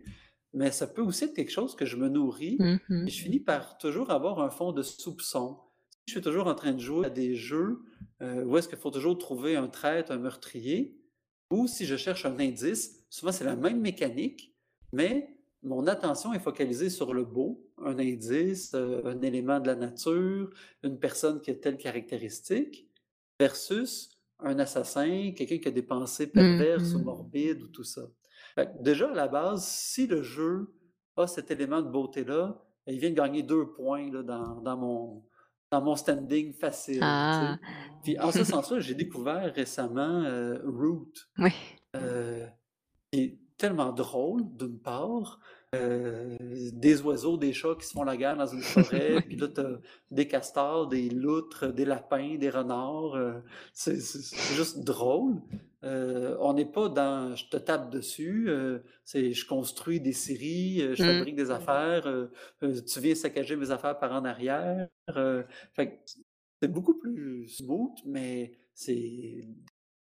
mais ça peut aussi être quelque chose que je me nourris mh. et je finis par toujours avoir un fond de soupçon. Si je suis toujours en train de jouer à des jeux, heu, où est-ce qu'il faut toujours trouver un traître, un meurtrier, ou si je cherche un indice, souvent c'est la même mécanique, mais mon attention est focalisée sur le beau, un indice, heu, un élément de la nature, une personne qui a telle caractéristique, versus un assassin, quelqu'un qui a des pensées Mmh perverses ou mh. morbides ou tout ça. Fait que déjà à la base, si le jeu a cet élément de beauté-là, ben, il vient de gagner 2 points là dans dans mon dans mon standing facile, Ah! Puis en ce sens-là, j'ai découvert récemment, heu, Root, (laughs) Oui. qui est tellement drôle d'une part, heu, des oiseaux, des chats qui se font la guerre dans une (laughs) forêt, puis là tu as des castors, des loutres, des lapins, des renards, heu, c'est juste drôle. Heu, on n'est pas dans je te tape dessus, c'est je construis des heu, je Mmh. fabrique des affaires, tu viens saccager mes affaires par en arrière, c'est beaucoup plus smooth, mais c'est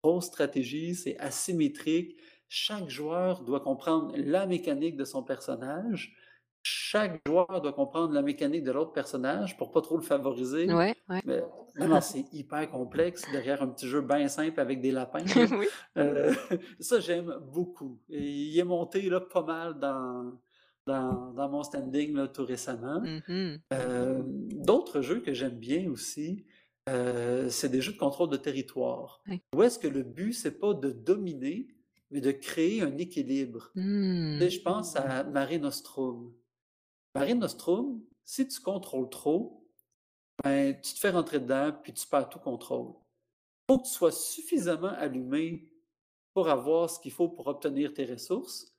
grosse stratégie, c'est asymétrique. Chaque joueur doit comprendre la mécanique de son personnage. Chaque joueur doit comprendre la mécanique de l'autre personnage pour pas trop le favoriser. Ouais, ouais. Mais non, c'est hyper complexe derrière un petit jeu bien simple avec des lapins. (laughs) Oui. Heu, (laughs) ça, j'aime beaucoup et il est monté, là, pas mal dans dans dans mon standing, là, tout récemment. Mmh mh. Hem, d'autres jeux que j'aime bien aussi, heu, c'est des jeux de contrôle de territoire. Oui. Où est-ce que le but, c'est pas de dominer, mais de créer un équilibre. Tu sais, Mmh. je pense à Mare Nostrum. Mare Nostrum, si tu contrôles trop, ben, tu te fais rentrer dedans, puis tu perds tout contrôle. Faut que tu sois suffisamment allumé pour avoir ce qu'il faut pour obtenir tes ressources,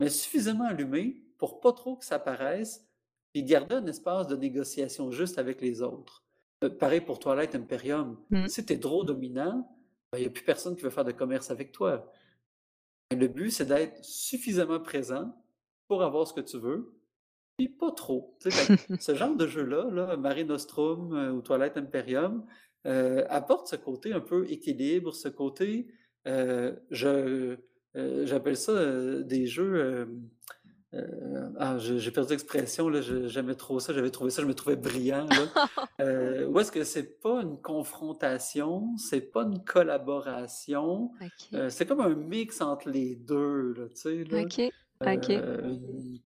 mais suffisamment allumé pour pas trop que ça paraisse, puis garder un espace de négociation juste avec les autres. Heu, pareil pour Twilight Imperium. Mmh. Si tu es trop dominant, ben, il y a plus personne qui veut faire de commerce avec toi. Le but, c'est d'être suffisamment présent pour avoir ce que tu veux, puis pas trop. (laughs) Ce genre de jeu-là, là, Mare Nostrum, heu, ou Twilight Imperium, heu, apporte ce côté un peu équilibre, ce côté, heu, je j'appelle ça, des jeux, heu, ah, j'ai perdu l'expression, là, j'aimais trop ça, j'avais trouvé ça, je me trouvais brillant, là. Heu, (laughs) où est-ce que c'est pas une confrontation, c'est pas une collaboration, heu, c'est comme un mix entre les 2 là, tu sais, là. OK. OK. Heu,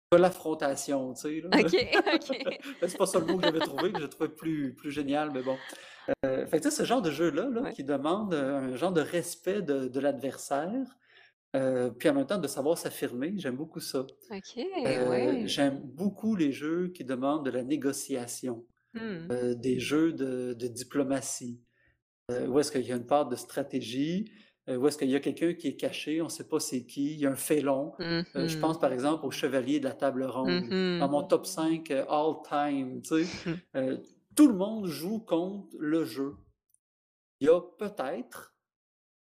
pas l'affrontation, tu sais, là. OK, OK. (laughs) Ben, c'est pas ça le mot que j'avais trouvé, que je trouvais plus plus génial, mais bon. Fait que tu sais, ce genre de jeu-là, là, Ouais. qui demande, un genre de respect de de l'adversaire, heu, puis en même temps de savoir s'affirmer, j'aime beaucoup ça. OK, Heu, ouais. j'aime beaucoup les jeux qui demandent de la négociation, Mmh. heu, des jeux de de diplomatie, où est-ce qu'il y a une part de stratégie, où est-ce qu'il y a quelqu'un qui est caché, on ne sait pas c'est qui, il y a un félon. Je pense par exemple au chevalier de la table ronde. Dans mh. mon top 5 heu, all time, tu sais, heu, (laughs) tout le monde joue contre le jeu. Il y a peut-être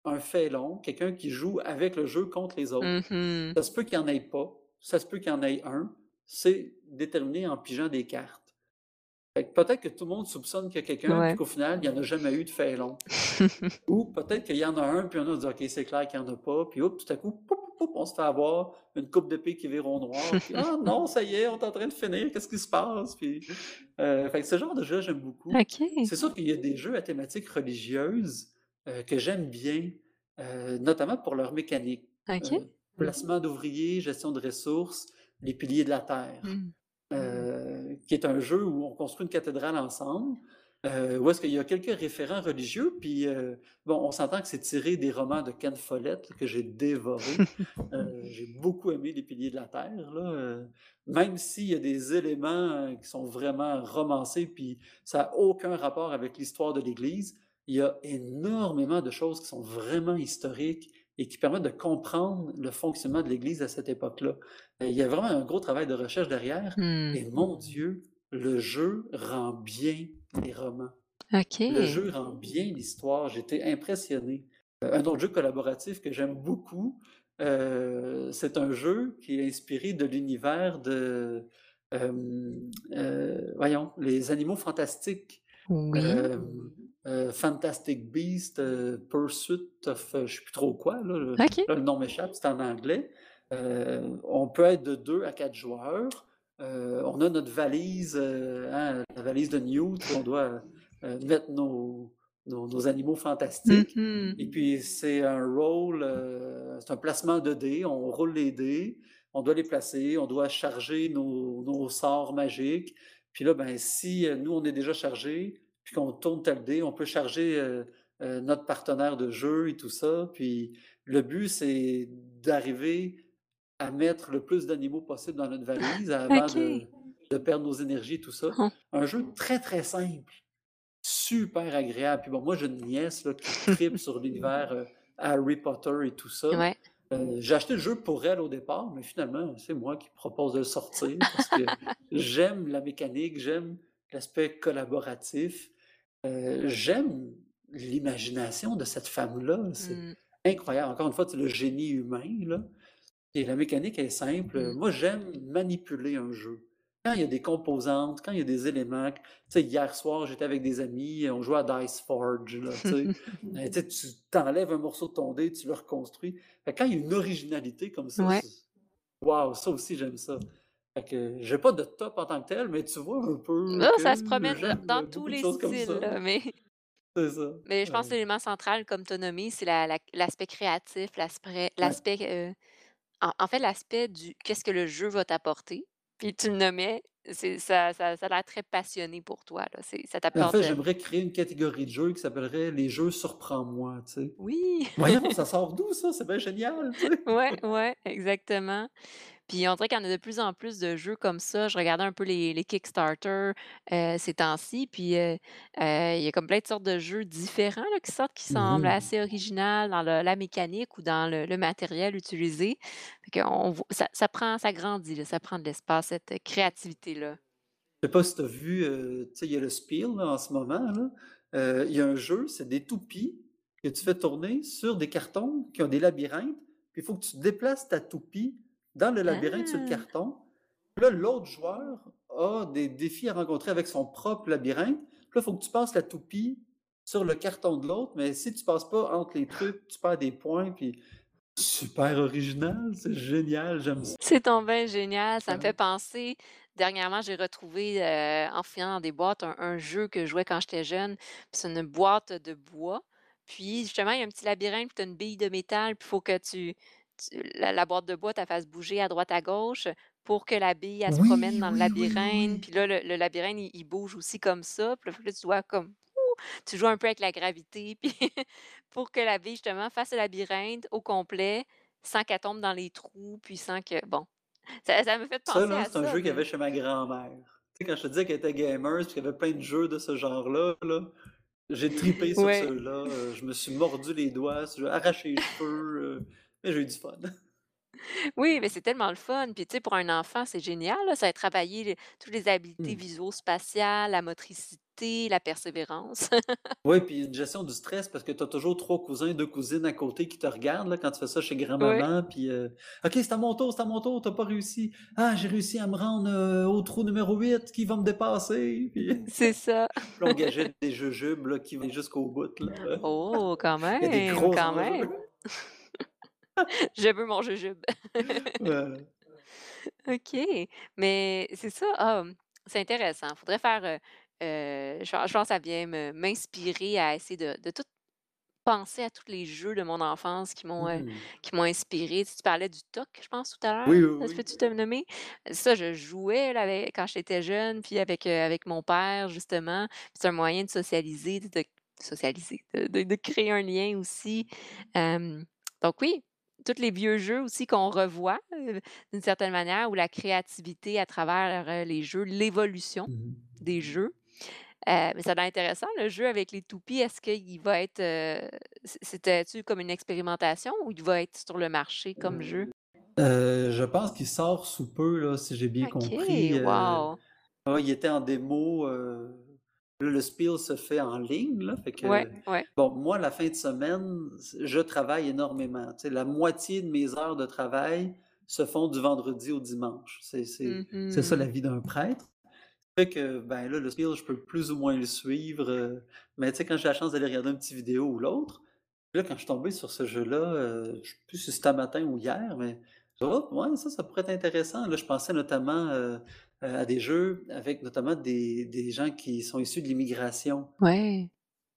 un félon, quelqu'un qui joue avec le jeu contre les autres. Mmh mh. Ça se peut qu'il y en ait pas, ça se peut qu'il y en ait un, c'est déterminé en pigeant des cartes. Peut-être que tout le monde soupçonne qu'il y a quelqu'un, puis Ouais. qu'au final, il y en a jamais eu de félon. (laughs) Ou peut-être qu'il y en a un, puis on a dit: «OK, c'est clair qu'il y en a pas», puis hop, tout à coup, on se fait avoir, une coupe d'épée qui vire au noir, puis (laughs) «Ah non, ça y est, on est en train de finir, qu'est-ce qui se passe?» puis, heu, fait que ce genre de jeu, j'aime beaucoup. C'est sûr qu'il y a des jeux à thématique religieuse, heu, que j'aime bien, heu, notamment pour leur mécanique, OK. heu, placement d'ouvriers, gestion de ressources, les piliers de la terre Mmh. heu, qui est un jeu où on construit une cathédrale ensemble, où est-ce qu'il y a quelques référents religieux, puis, bon, on s'entend que c'est tiré des romans de Ken Follett que j'ai dévorés. (laughs) Heu, j'ai beaucoup aimé Les Piliers de la Terre, là, même s'il y a des éléments, qui sont vraiment romancés, puis ça a aucun rapport avec l'histoire de l'Église, il y a énormément de choses qui sont vraiment historiques et qui permettent de comprendre le fonctionnement de l'Église à cette époque-là. Heu, il y a vraiment un gros travail de recherche derrière Mmh. et mon Dieu, le jeu rend bien les romans. Le OK. jeu rend bien l'histoire, j'étais impressionné. Heu, un autre jeu collaboratif que j'aime beaucoup, heu, c'est un jeu qui est inspiré de l'univers de, voyons, Les Animaux Fantastiques. Oui. Heu, Fantastic Beasts, heu, Pursuit of, heu, je sais plus trop quoi là, le OK. là, le nom m'échappe, c'est en anglais. On peut être de 2 à 4 joueurs. On a notre valise, hein, la valise de Newt où on doit, mettre nos nos nos animaux fantastiques mh. et puis c'est un roll, c'est un placement de dés. On roule les dés, on doit les placer, on doit charger nos nos sorts magiques. Puis là, ben, si, nous, on est déjà chargés, puis qu'on tourne tel dé, on peut charger, heu heu, notre partenaire de jeu et tout ça. Puis le but, c'est d'arriver à mettre le plus d'animaux possible dans notre valise (laughs) avant de de perdre nos énergies et tout ça. Un jeu très, très simple, super agréable. Puis bon, moi, j'ai une nièce là, qui tripe sur l'univers, heu, Harry Potter et tout ça. Ouais. J'ai acheté le jeu pour elle au départ, mais finalement, c'est moi qui propose de le sortir parce que (laughs) j'aime la mécanique, j'aime l'aspect collaboratif, heu, j'aime l'imagination de cette femme-là, c'est Mmh. incroyable. Encore une fois, c'est le génie humain, là et la mécanique est simple. Mmh. moi, j'aime manipuler un jeu. Quand il y a des composantes, quand il y a des éléments tu sais, hier soir, j'étais avec des amis, on jouait à Dice Forge, là, tu sais. (laughs) Heu, tu sais, tu tu enlèves un morceau de ton dé, tu le reconstruis. Fait quand il y a une originalité comme ça, Ouais. waouh, ça aussi, j'aime ça. Fait que j'ai pas de top en tant que tel, mais tu vois un peu Ah, ça se promène dans tous les styles, là, mais (laughs) C'est ça, mais je pense que l'élément central, comme tu c'est la la l'aspect créatif, l'aspect Ouais. l'aspect, heu, en en fait, l'aspect du qu'est-ce que le jeu va t'apporter. Puis tu le nommais, ça ça ça a l'air très passionné pour toi, là, c'est ça Mais en t'apporte fait, de j'aimerais créer une catégorie de jeux qui s'appellerait «Les jeux surprends-moi», tu sais. oui! Voyons, (laughs) ça sort d'où ça? C'est bien génial, tu sais? Ouais, ouais, exactement. Puis on dirait qu'il y en a de plus en plus de jeux comme ça. Je regardais un peu les les Kickstarter, heu, ces temps-ci, puis, heu heu, il y a comme plein de sortes de jeux différents, là, qui sortent, qui Mmh semblent mh. assez original dans le la mécanique ou dans le le matériel utilisé. Fait ça ça prend ça grandit, là, ça prend de l'espace, cette créativité-là. Je sais pas si tu as vu, tu sais, il y a le Spiel là, en ce moment il y a un jeu, c'est des toupies que tu fais tourner sur des cartons qui ont des labyrinthes, puis il faut que tu déplaces ta toupie dans le labyrinthe sur le Ah! carton. Là, l'autre joueur a des défis à rencontrer avec son propre labyrinthe. Là, il faut que tu passes la toupie sur le carton de l'autre, mais si tu passes pas entre les trucs, tu perds des points, puis super original, c'est génial, j'aime ça. C'est bien génial, ça me fait Ouais. penser dernièrement, j'ai retrouvé, heu, en fouillant dans des boîtes, un un jeu que je jouais quand j'étais jeune. Puis c'est une boîte de bois, puis justement, il y a un petit labyrinthe, puis tu as une bille de métal, puis il faut que tu la la boîte de bois, tu la fasses bouger à droite, à gauche pour que la bille, elle se promène dans le oui, labyrinthe. oui. Puis là, le le labyrinthe, il il bouge aussi comme ça. Puis là, tu dois comme tu joues un peu avec la gravité, (laughs) puis pour que la bille, justement, fasse le labyrinthe au complet, sans qu'elle tombe dans les trous, puis sans que bon, ça ça m'a fait Ça penser à c'est un ça, jeu qu'il y avait chez ma grand-mère. Tu sais, quand je te disais qu'elle était gamer, puis qu'il y avait plein de jeux de ce genre-là, là, j'ai tripé sur ouais. ceux-là, heu, je me suis mordu les doigts, j'ai arraché les cheveux, heu, mais j'ai eu du fun. (laughs) Oui, mais c'est tellement le fun. Puis, tu sais, pour un enfant, c'est génial, là. Ça va travailler les toutes les habiletés Mmh. visuo-spatiales, la motricité, la persévérance. (laughs) Ouais, puis une gestion du stress parce que tu as toujours 3 cousins, 2 cousines à côté qui te regardent, là, quand tu fais ça chez Oui, grand-maman, puis, heu: «OK, c'est à mon tour, c'est à mon tour, tu as pas réussi. Ah, j'ai réussi à me rendre, heu, au trou numéro 8, qui va me dépasser?» (laughs) puis c'est ça. puis on gageait des jujubes, là, qui vont jusqu'au bout, là. Oh, quand Il y a des même, gros quand enjeux. même. (laughs) Je veux mon jujube. (laughs) (laughs) Voilà. OK, mais c'est ça, ah, mmh, c'est intéressant. Faudrait faire, heu heu, je pen je pense que ça vient me m'inspirer à essayer de de tout penser à tous les jeux de mon enfance qui m'ont, heu, Mmh. qui m'ont inspirée. Tu tu parlais du toc, je pense, tout à l'heure? Oui, oui, oui. peut-tu te nommer? Ça, je jouais là avec quand j'étais jeune, puis avec, avec mon père justement. C'est un moyen de socialiser, de de socialiser, de créer un lien aussi. Donc oui, tous les vieux jeux aussi qu'on revoit, d'une certaine manière, ou la créativité à travers, les jeux, l'évolution Mmh mh. des jeux. Heu, mais ça a l'air intéressant le jeu avec les toupies. Est-ce qu'il va être, c'était-tu comme une expérimentation ou il va être sur le marché comme jeu? je pense qu'il sort sous peu, là, si j'ai bien OK, compris, wow! ouais, il était en démo, là, le spiel se fait en ligne, là, fait que ouais. bon, moi, la fin de semaine, je travaille énormément, la moitié de mes heures de travail se font du vendredi au dimanche. C'est c'est ça la vie d'un prêtre. Fait que, ben, là, le spiel, je peux plus ou moins le suivre, heu, mais tu sais, quand j'ai la chance d'aller regarder une petite vidéo ou l'autre, là, quand je suis tombé sur ce jeu-là, heu, je sais plus si c'était matin ou hier, mais oh, ouais, ça, ça pourrait être intéressant. Là, je pensais notamment, heu, à des jeux avec notamment des des gens qui sont issus de l'immigration. Ouais.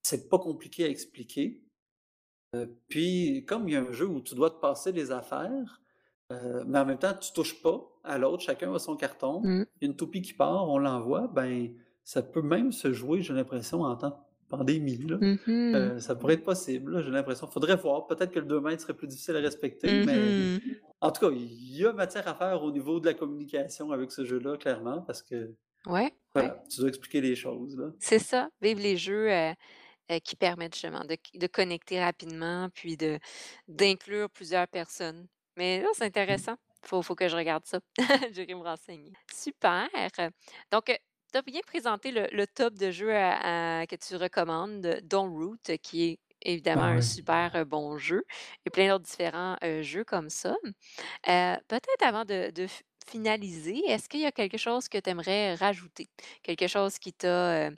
C'est pas compliqué à expliquer. Puis, comme il y a un jeu où tu dois te passer les affaires, heu, mais en même temps, tu touches pas à l'autre, chacun a son carton. Mmh. Il y a une toupie qui part, on l'envoie, ben, ça peut même se jouer, j'ai l'impression, en temps de pandémie, là. Mmh Heu, ça pourrait être possible, j'ai l'impression. Faudrait voir, peut-être que le 2 mètres serait plus difficile à respecter, mais Mmh en tout cas, il y a matière à faire au niveau de la communication avec ce jeu-là, clairement, parce que, Ouais, ouais. voilà, tu dois expliquer les choses. C'est ça, vivre les jeux, heu heu, qui permettent justement de de connecter rapidement, puis de d'inclure plusieurs personnes. Mais là, c'est intéressant. Faut faut que je regarde ça. (laughs) J'irai me renseigner. Super! Donc, tu as bien présenté le le top de à à que tu recommandes, de dont Root, euh, qui est évidemment Ah un super, heu, bon jeu et plein d'autres différents, heu, jeux comme ça. Heu, peut-être avant de finaliser, est-ce qu'il y a quelque chose que tu aimerais rajouter? Quelque chose qui t'a,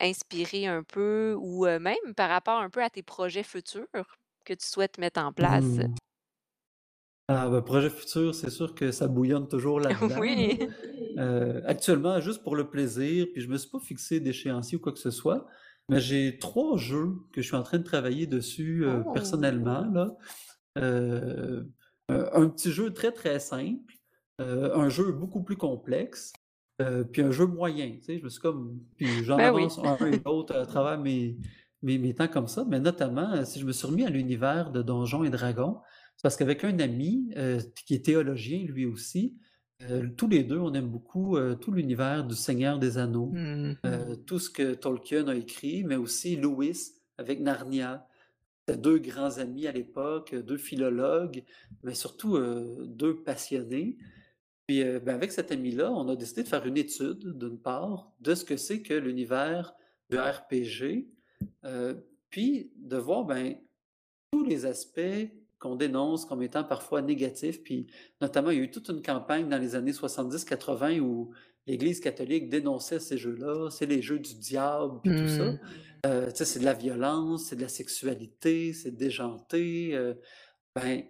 inspiré un peu ou, même par rapport un peu à tes projets futurs que tu souhaites mettre en place? Mmh. Ah bah, projet futur, c'est sûr que ça bouillonne toujours (laughs) là-dedans, là. Oui. Heu, actuellement, juste pour le plaisir, puis je me suis pas fixé d'échéancier ou quoi que ce soit, mais j'ai 3 jeux que je suis en train de travailler dessus, heu, Oh! personnellement, là. Heu, un petit jeu très, très simple, un jeu beaucoup plus complexe, puis un jeu moyen, tu sais? Je me suis comme puis j'en Ben oui. avance un et l'autre à travers mes mes mes temps comme ça, mais notamment, si je me suis remis à l'univers de Donjons et Dragons, c'est parce qu'avec un ami, heu, qui est théologien lui aussi, heu, tous les 2 on aime beaucoup, heu, tout l'univers du Seigneur des Anneaux, Mmh heu, tout ce que Tolkien a écrit, mais aussi Lewis avec Narnia. 2 grands amis à l'époque, 2 philologues, mais surtout, heu, 2 passionnés. Puis, ben, avec cet ami-là, on a décidé de faire une étude, d'une part, de ce que c'est que l'univers de RPG, puis de voir, ben, tous les aspects qu'on dénonce comme étant parfois négatifs, puis notamment, il y a eu toute une campagne dans les années 70-80 où l'Église catholique dénonçait ces jeux-là, c'est les jeux du diable, puis tout ça. Mmh. Sais, c'est de la violence, c'est de la sexualité, c'est déjanté, heu, ben,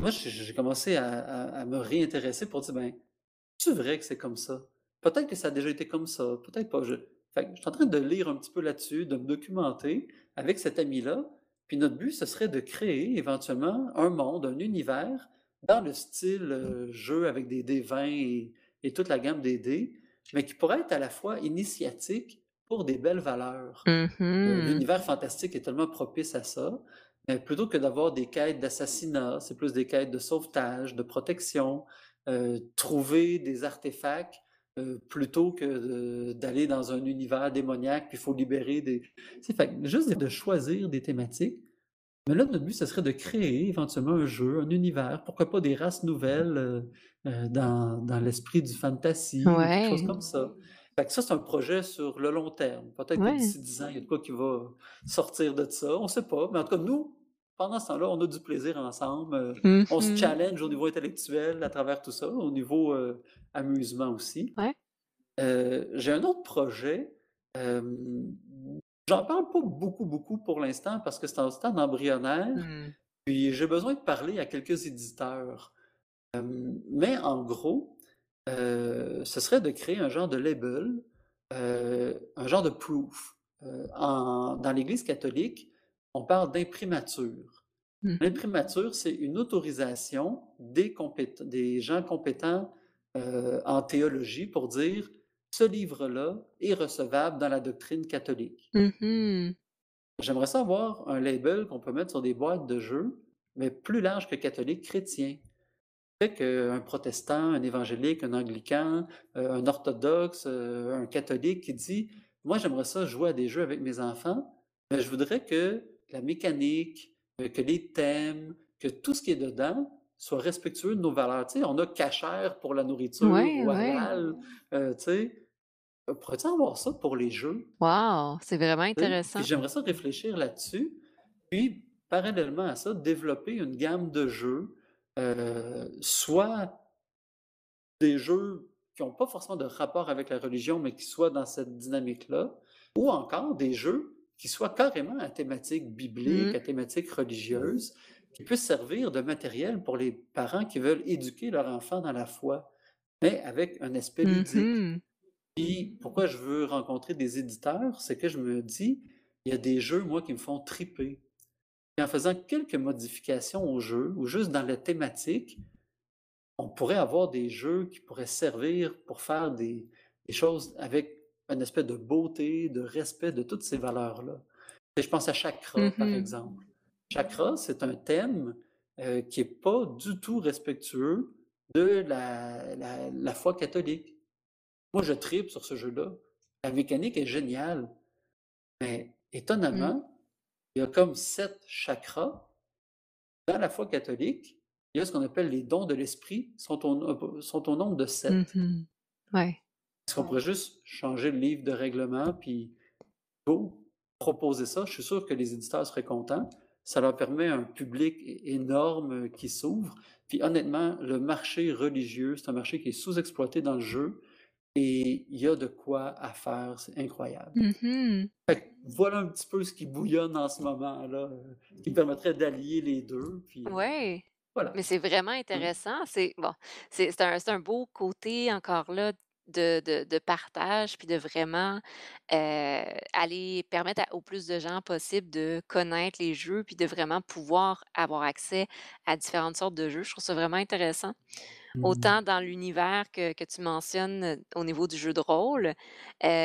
moi, j'ai j'ai commencé à à à me réintéresser pour dire: «Ben, c'est vrai que c'est comme ça? Peut-être que ça a déjà été comme ça, peut-être pas». Je fait que je suis en train de lire un petit peu là-dessus, de me documenter avec cet ami-là, Puis notre but, ce serait de créer éventuellement un monde, un univers dans le style, heu, jeu avec des dés 20 et et toute la gamme des dés, mais qui pourrait être à la fois initiatique pour des belles valeurs. Mmh Heu, mh. l'univers fantastique est tellement propice à ça, heu, plutôt que d'avoir des quêtes d'assassinat, c'est plus des quêtes de sauvetage, de protection, heu, trouver des artefacts, heu, plutôt que d'aller dans un univers démoniaque, puis il faut libérer des sais, fait juste de choisir des thématiques. Mais là, notre but, ce serait de créer éventuellement un jeu, un univers, pourquoi pas des races nouvelles, heu heu, dans dans l'esprit du fantasy ou quelque chose Ouais. comme ça. Fait que ça, c'est un projet sur le long terme. Peut-être que d'ici 10 ans, il y a de quoi qui va sortir de ça, on sait pas. Mais en tout cas, nous, pendant ce temps-là, on a du plaisir ensemble, heu, Mmh on se mh. challenge au niveau intellectuel à travers tout ça, au niveau, heu, amusement aussi. Ouais. Heu, j'ai un autre projet, j'en parle pas beaucoup, beaucoup pour l'instant parce que c'est un stade embryonnaire, Mmh. puis j'ai besoin de parler à quelques éditeurs. Mais en gros, ce serait de créer un genre de label, un genre de proof. En dans l'Église catholique, on parle d'imprimatur. Mmh mh. L'imprimatur, c'est une autorisation des des gens compétents, heu, en théologie pour dire: «Ce livre-là est recevable dans la doctrine catholique». Mmh mh. J'aimerais ça avoir un label qu'on peut mettre sur des boîtes de jeux, mais plus large que catholique, chrétien. Fait qu'un protestant, un évangélique, un anglican, heu, un orthodoxe, heu, un catholique qui dit: «Moi, j'aimerais ça jouer à des jeux avec mes enfants, mais je voudrais que la mécanique, heu, que les thèmes, que tout ce qui est dedans soit respectueux de nos valeurs». Tu sais, on a cachère pour la nourriture Ouais, ou ouais. halal, heu, tu sais. Heu, pourrait-tu avoir ça pour les jeux? Wow! C'est vraiment Tu intéressant. j'aimerais ça réfléchir là-dessus, puis parallèlement à ça, développer une gamme de jeux, soit des jeux qui ont pas forcément de rapport avec la religion, mais qui soient dans cette dynamique-là, ou encore des jeux qui soient carrément à thématique biblique, Mmh. à thématique religieuse, qui puissent servir de matériel pour les parents qui veulent éduquer leur enfant dans la foi, mais avec un aspect Mmh ludique. Puis pourquoi je veux rencontrer des éditeurs, c'est que je me dis: «Il y a des jeux, moi, qui me font triper». Et en faisant quelques modifications au jeu ou juste dans la thématique, on pourrait avoir des jeux qui pourraient servir pour faire des des choses avec un aspect de beauté, de respect de toutes ces valeurs-là. Et je pense à Chakra, par mh. exemple. Chakra, c'est un thème, heu, qui est pas du tout respectueux de la la la foi catholique. Moi, je tripe sur ce jeu-là. La mécanique est géniale, mais étonnamment, il y a comme 7 chakras dans la foi catholique. Il y a ce qu'on appelle les dons de l'esprit, sont sont au nombre de 7. mh. Ouais. Est-ce qu'on pourrait juste changer le livre de règlement puis go, proposer ça? Je suis sûr que les éditeurs seraient contents. Ça leur permet un public énorme, heu, qui s'ouvre. Puis honnêtement, le marché religieux, c'est un marché qui est sous-exploité dans le jeu et il y a de quoi à faire, c'est incroyable. Mmh. Fait que voilà un petit peu ce qui bouillonne en ce moment-là, heu, qui permettrait d'allier les 2 puis, Ouais, mais voilà. c'est vraiment intéressant. C'est bon, c'est c'est un c'est un beau côté encore là de de de partage, puis de vraiment, heu, aller permettre à au plus de gens possible de connaître les jeux, puis de vraiment pouvoir avoir accès à différentes sortes de jeux. Je trouve ça vraiment intéressant. Mmh. Autant dans l'univers que que tu mentionnes, heu, au niveau du jeu de rôle, heu,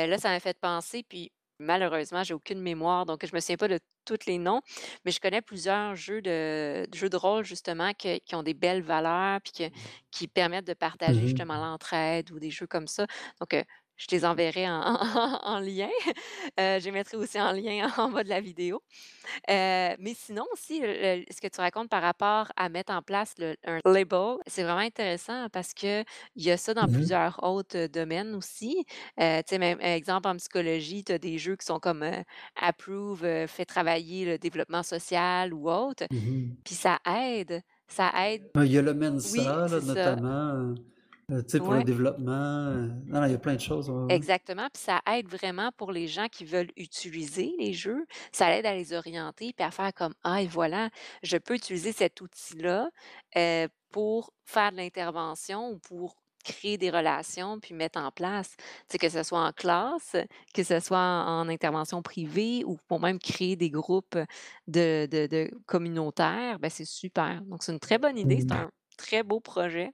là, ça m'a fait penser puis malheureusement, j'ai aucune mémoire, donc je me souviens pas de tous les noms, mais je connais plusieurs jeux de jeux de rôle justement que qui ont des belles valeurs puis que qui permettent de partager Mmh justement l'entraide ou des jeux comme ça. Donc, heu, je te les enverrai en en (laughs) en lien. Heu, je les mettrai aussi en lien (laughs) en bas de la vidéo. Heu, mais sinon aussi, le ce que tu racontes par rapport à mettre en place le un label, c'est vraiment intéressant parce qu'il y a ça dans Mmh mh. plusieurs autres, heu, domaines aussi. Heu, tu sais, même exemple en psychologie, tu as des jeux qui sont comme, approve, fait travailler le développement social ou autre, Mmh mh. puis ça aide, ça aide Ouais, il y a le oui, Mensa là, c'est ça. Heu, tu sais, pour le développement, heu, non, non, il y a plein de choses, ouais. Exactement, puis ça aide vraiment pour les gens qui veulent utiliser les jeux. Ça aide à les orienter puis à faire comme: «Ah et voilà, je peux utiliser cet outil-là, heu, pour faire de l'intervention ou pour créer des relations puis mettre en place, tu sais, que ce soit en classe, que ce soit en en intervention privée ou pour même créer des groupes, de de de communautaires, ben, c'est super. Donc c'est une très bonne idée, c'est Mmh. un très beau projet.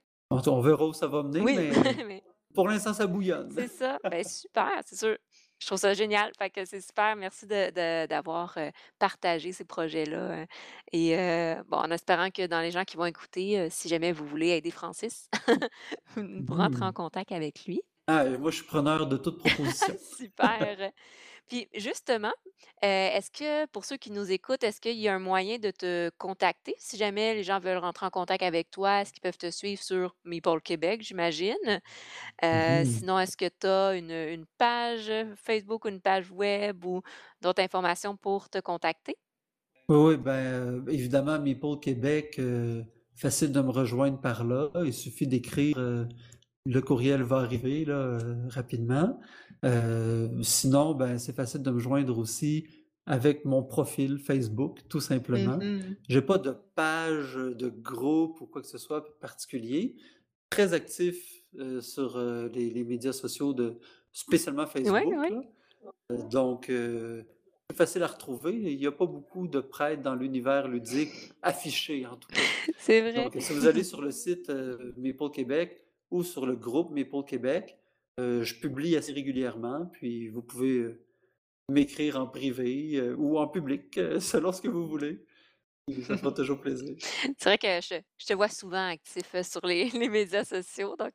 On verra où ça va mener, Oui, mais (laughs) mais pour l'instant, ça bouillonne. c'est ça. Ben, super, c'est sûr. Je trouve ça génial. Fait que c'est super. Merci de de d'avoir, heu, partagé ces projets-là, heu et heu, bon, en espérant que dans les gens qui vont écouter, heu, si jamais vous voulez aider Francis (laughs) pour rentrer en Mmh. contact avec lui. Ah, et moi, je suis preneur de toute proposition. (laughs) Super. Puis justement, heu, est-ce que pour ceux qui nous écoutent, est-ce qu'il y a un moyen de te contacter? Si jamais les gens veulent rentrer en contact avec toi? Est-ce qu'ils peuvent te suivre sur Meeple Québec, j'imagine? Heu, Mmh sinon, est-ce que tu as une, une page Facebook ou une page web ou d'autres informations pour te contacter? Oui, oui, ben, heu, évidemment, Meeple Québec, facile de me rejoindre par là. Il suffit d'écrire, le courriel va arriver là, heu, rapidement. Heu, sinon, ben, c'est facile de me joindre aussi avec mon profil Facebook, tout simplement. Mmh J'ai pas de page, de groupe ou quoi que ce soit particulier. Très actif, sur, les les médias sociaux de spécialement Ouais, Facebook ouais. Heu, donc facile à retrouver. Il y a pas beaucoup de prêtres dans l'univers ludique affichés, en tout cas. (laughs) c'est vrai. Donc si vous allez sur le site, heu, Meeple Québec ou sur le groupe Meeple Québec, heu, je publie assez régulièrement, puis vous pouvez, heu, m'écrire en privé, heu, ou en public, (laughs) selon ce que vous voulez. Ça fera toujours plaisir. (laughs) C'est vrai que je je te vois souvent actif, sur les (laughs) les médias sociaux, donc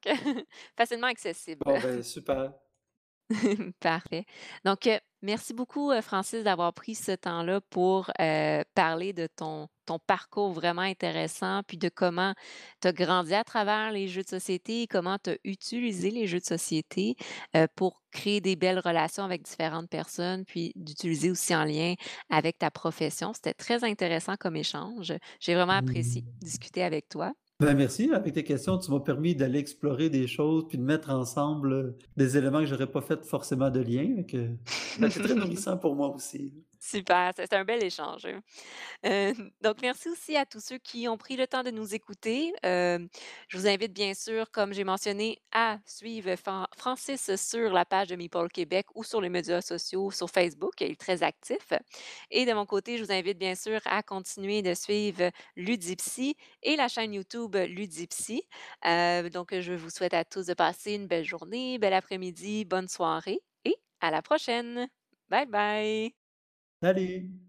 facilement accessible. Bon, ben, super. (laughs) Parfait. Donc, heu, merci beaucoup, heu, Francis, d'avoir pris ce temps-là pour, heu, parler de ton ton parcours vraiment intéressant, puis de comment tu as grandi à travers les jeux de société, comment tu as utilisé les jeux de société, pour créer des belles relations avec différentes personnes, puis d'utiliser aussi en lien avec ta profession. C'était très intéressant comme échange. J'ai vraiment apprécié Mmh. discuter avec toi. Ben, merci. Avec tes questions, tu m'as permis d'aller explorer des choses, puis de mettre ensemble, heu, des éléments que j'aurais pas fait forcément de lien, a été très (laughs) nourrissant pour moi aussi. Super, c'était un bel échange. Heu, donc merci aussi à tous ceux qui ont pris le temps de nous écouter. Hem, je vous invite bien sûr, comme j'ai mentionné, à suivre Francis sur la page de Meeple Québec ou sur les médias sociaux, sur Facebook, il est très actif. Et de mon côté, je vous invite bien sûr à continuer de suivre Ludipsy et la chaîne YouTube Ludipsy. Heu, donc je vous souhaite à tous de passer une belle journée, bel après-midi, bonne soirée et à la prochaine. Bye bye. 哪里？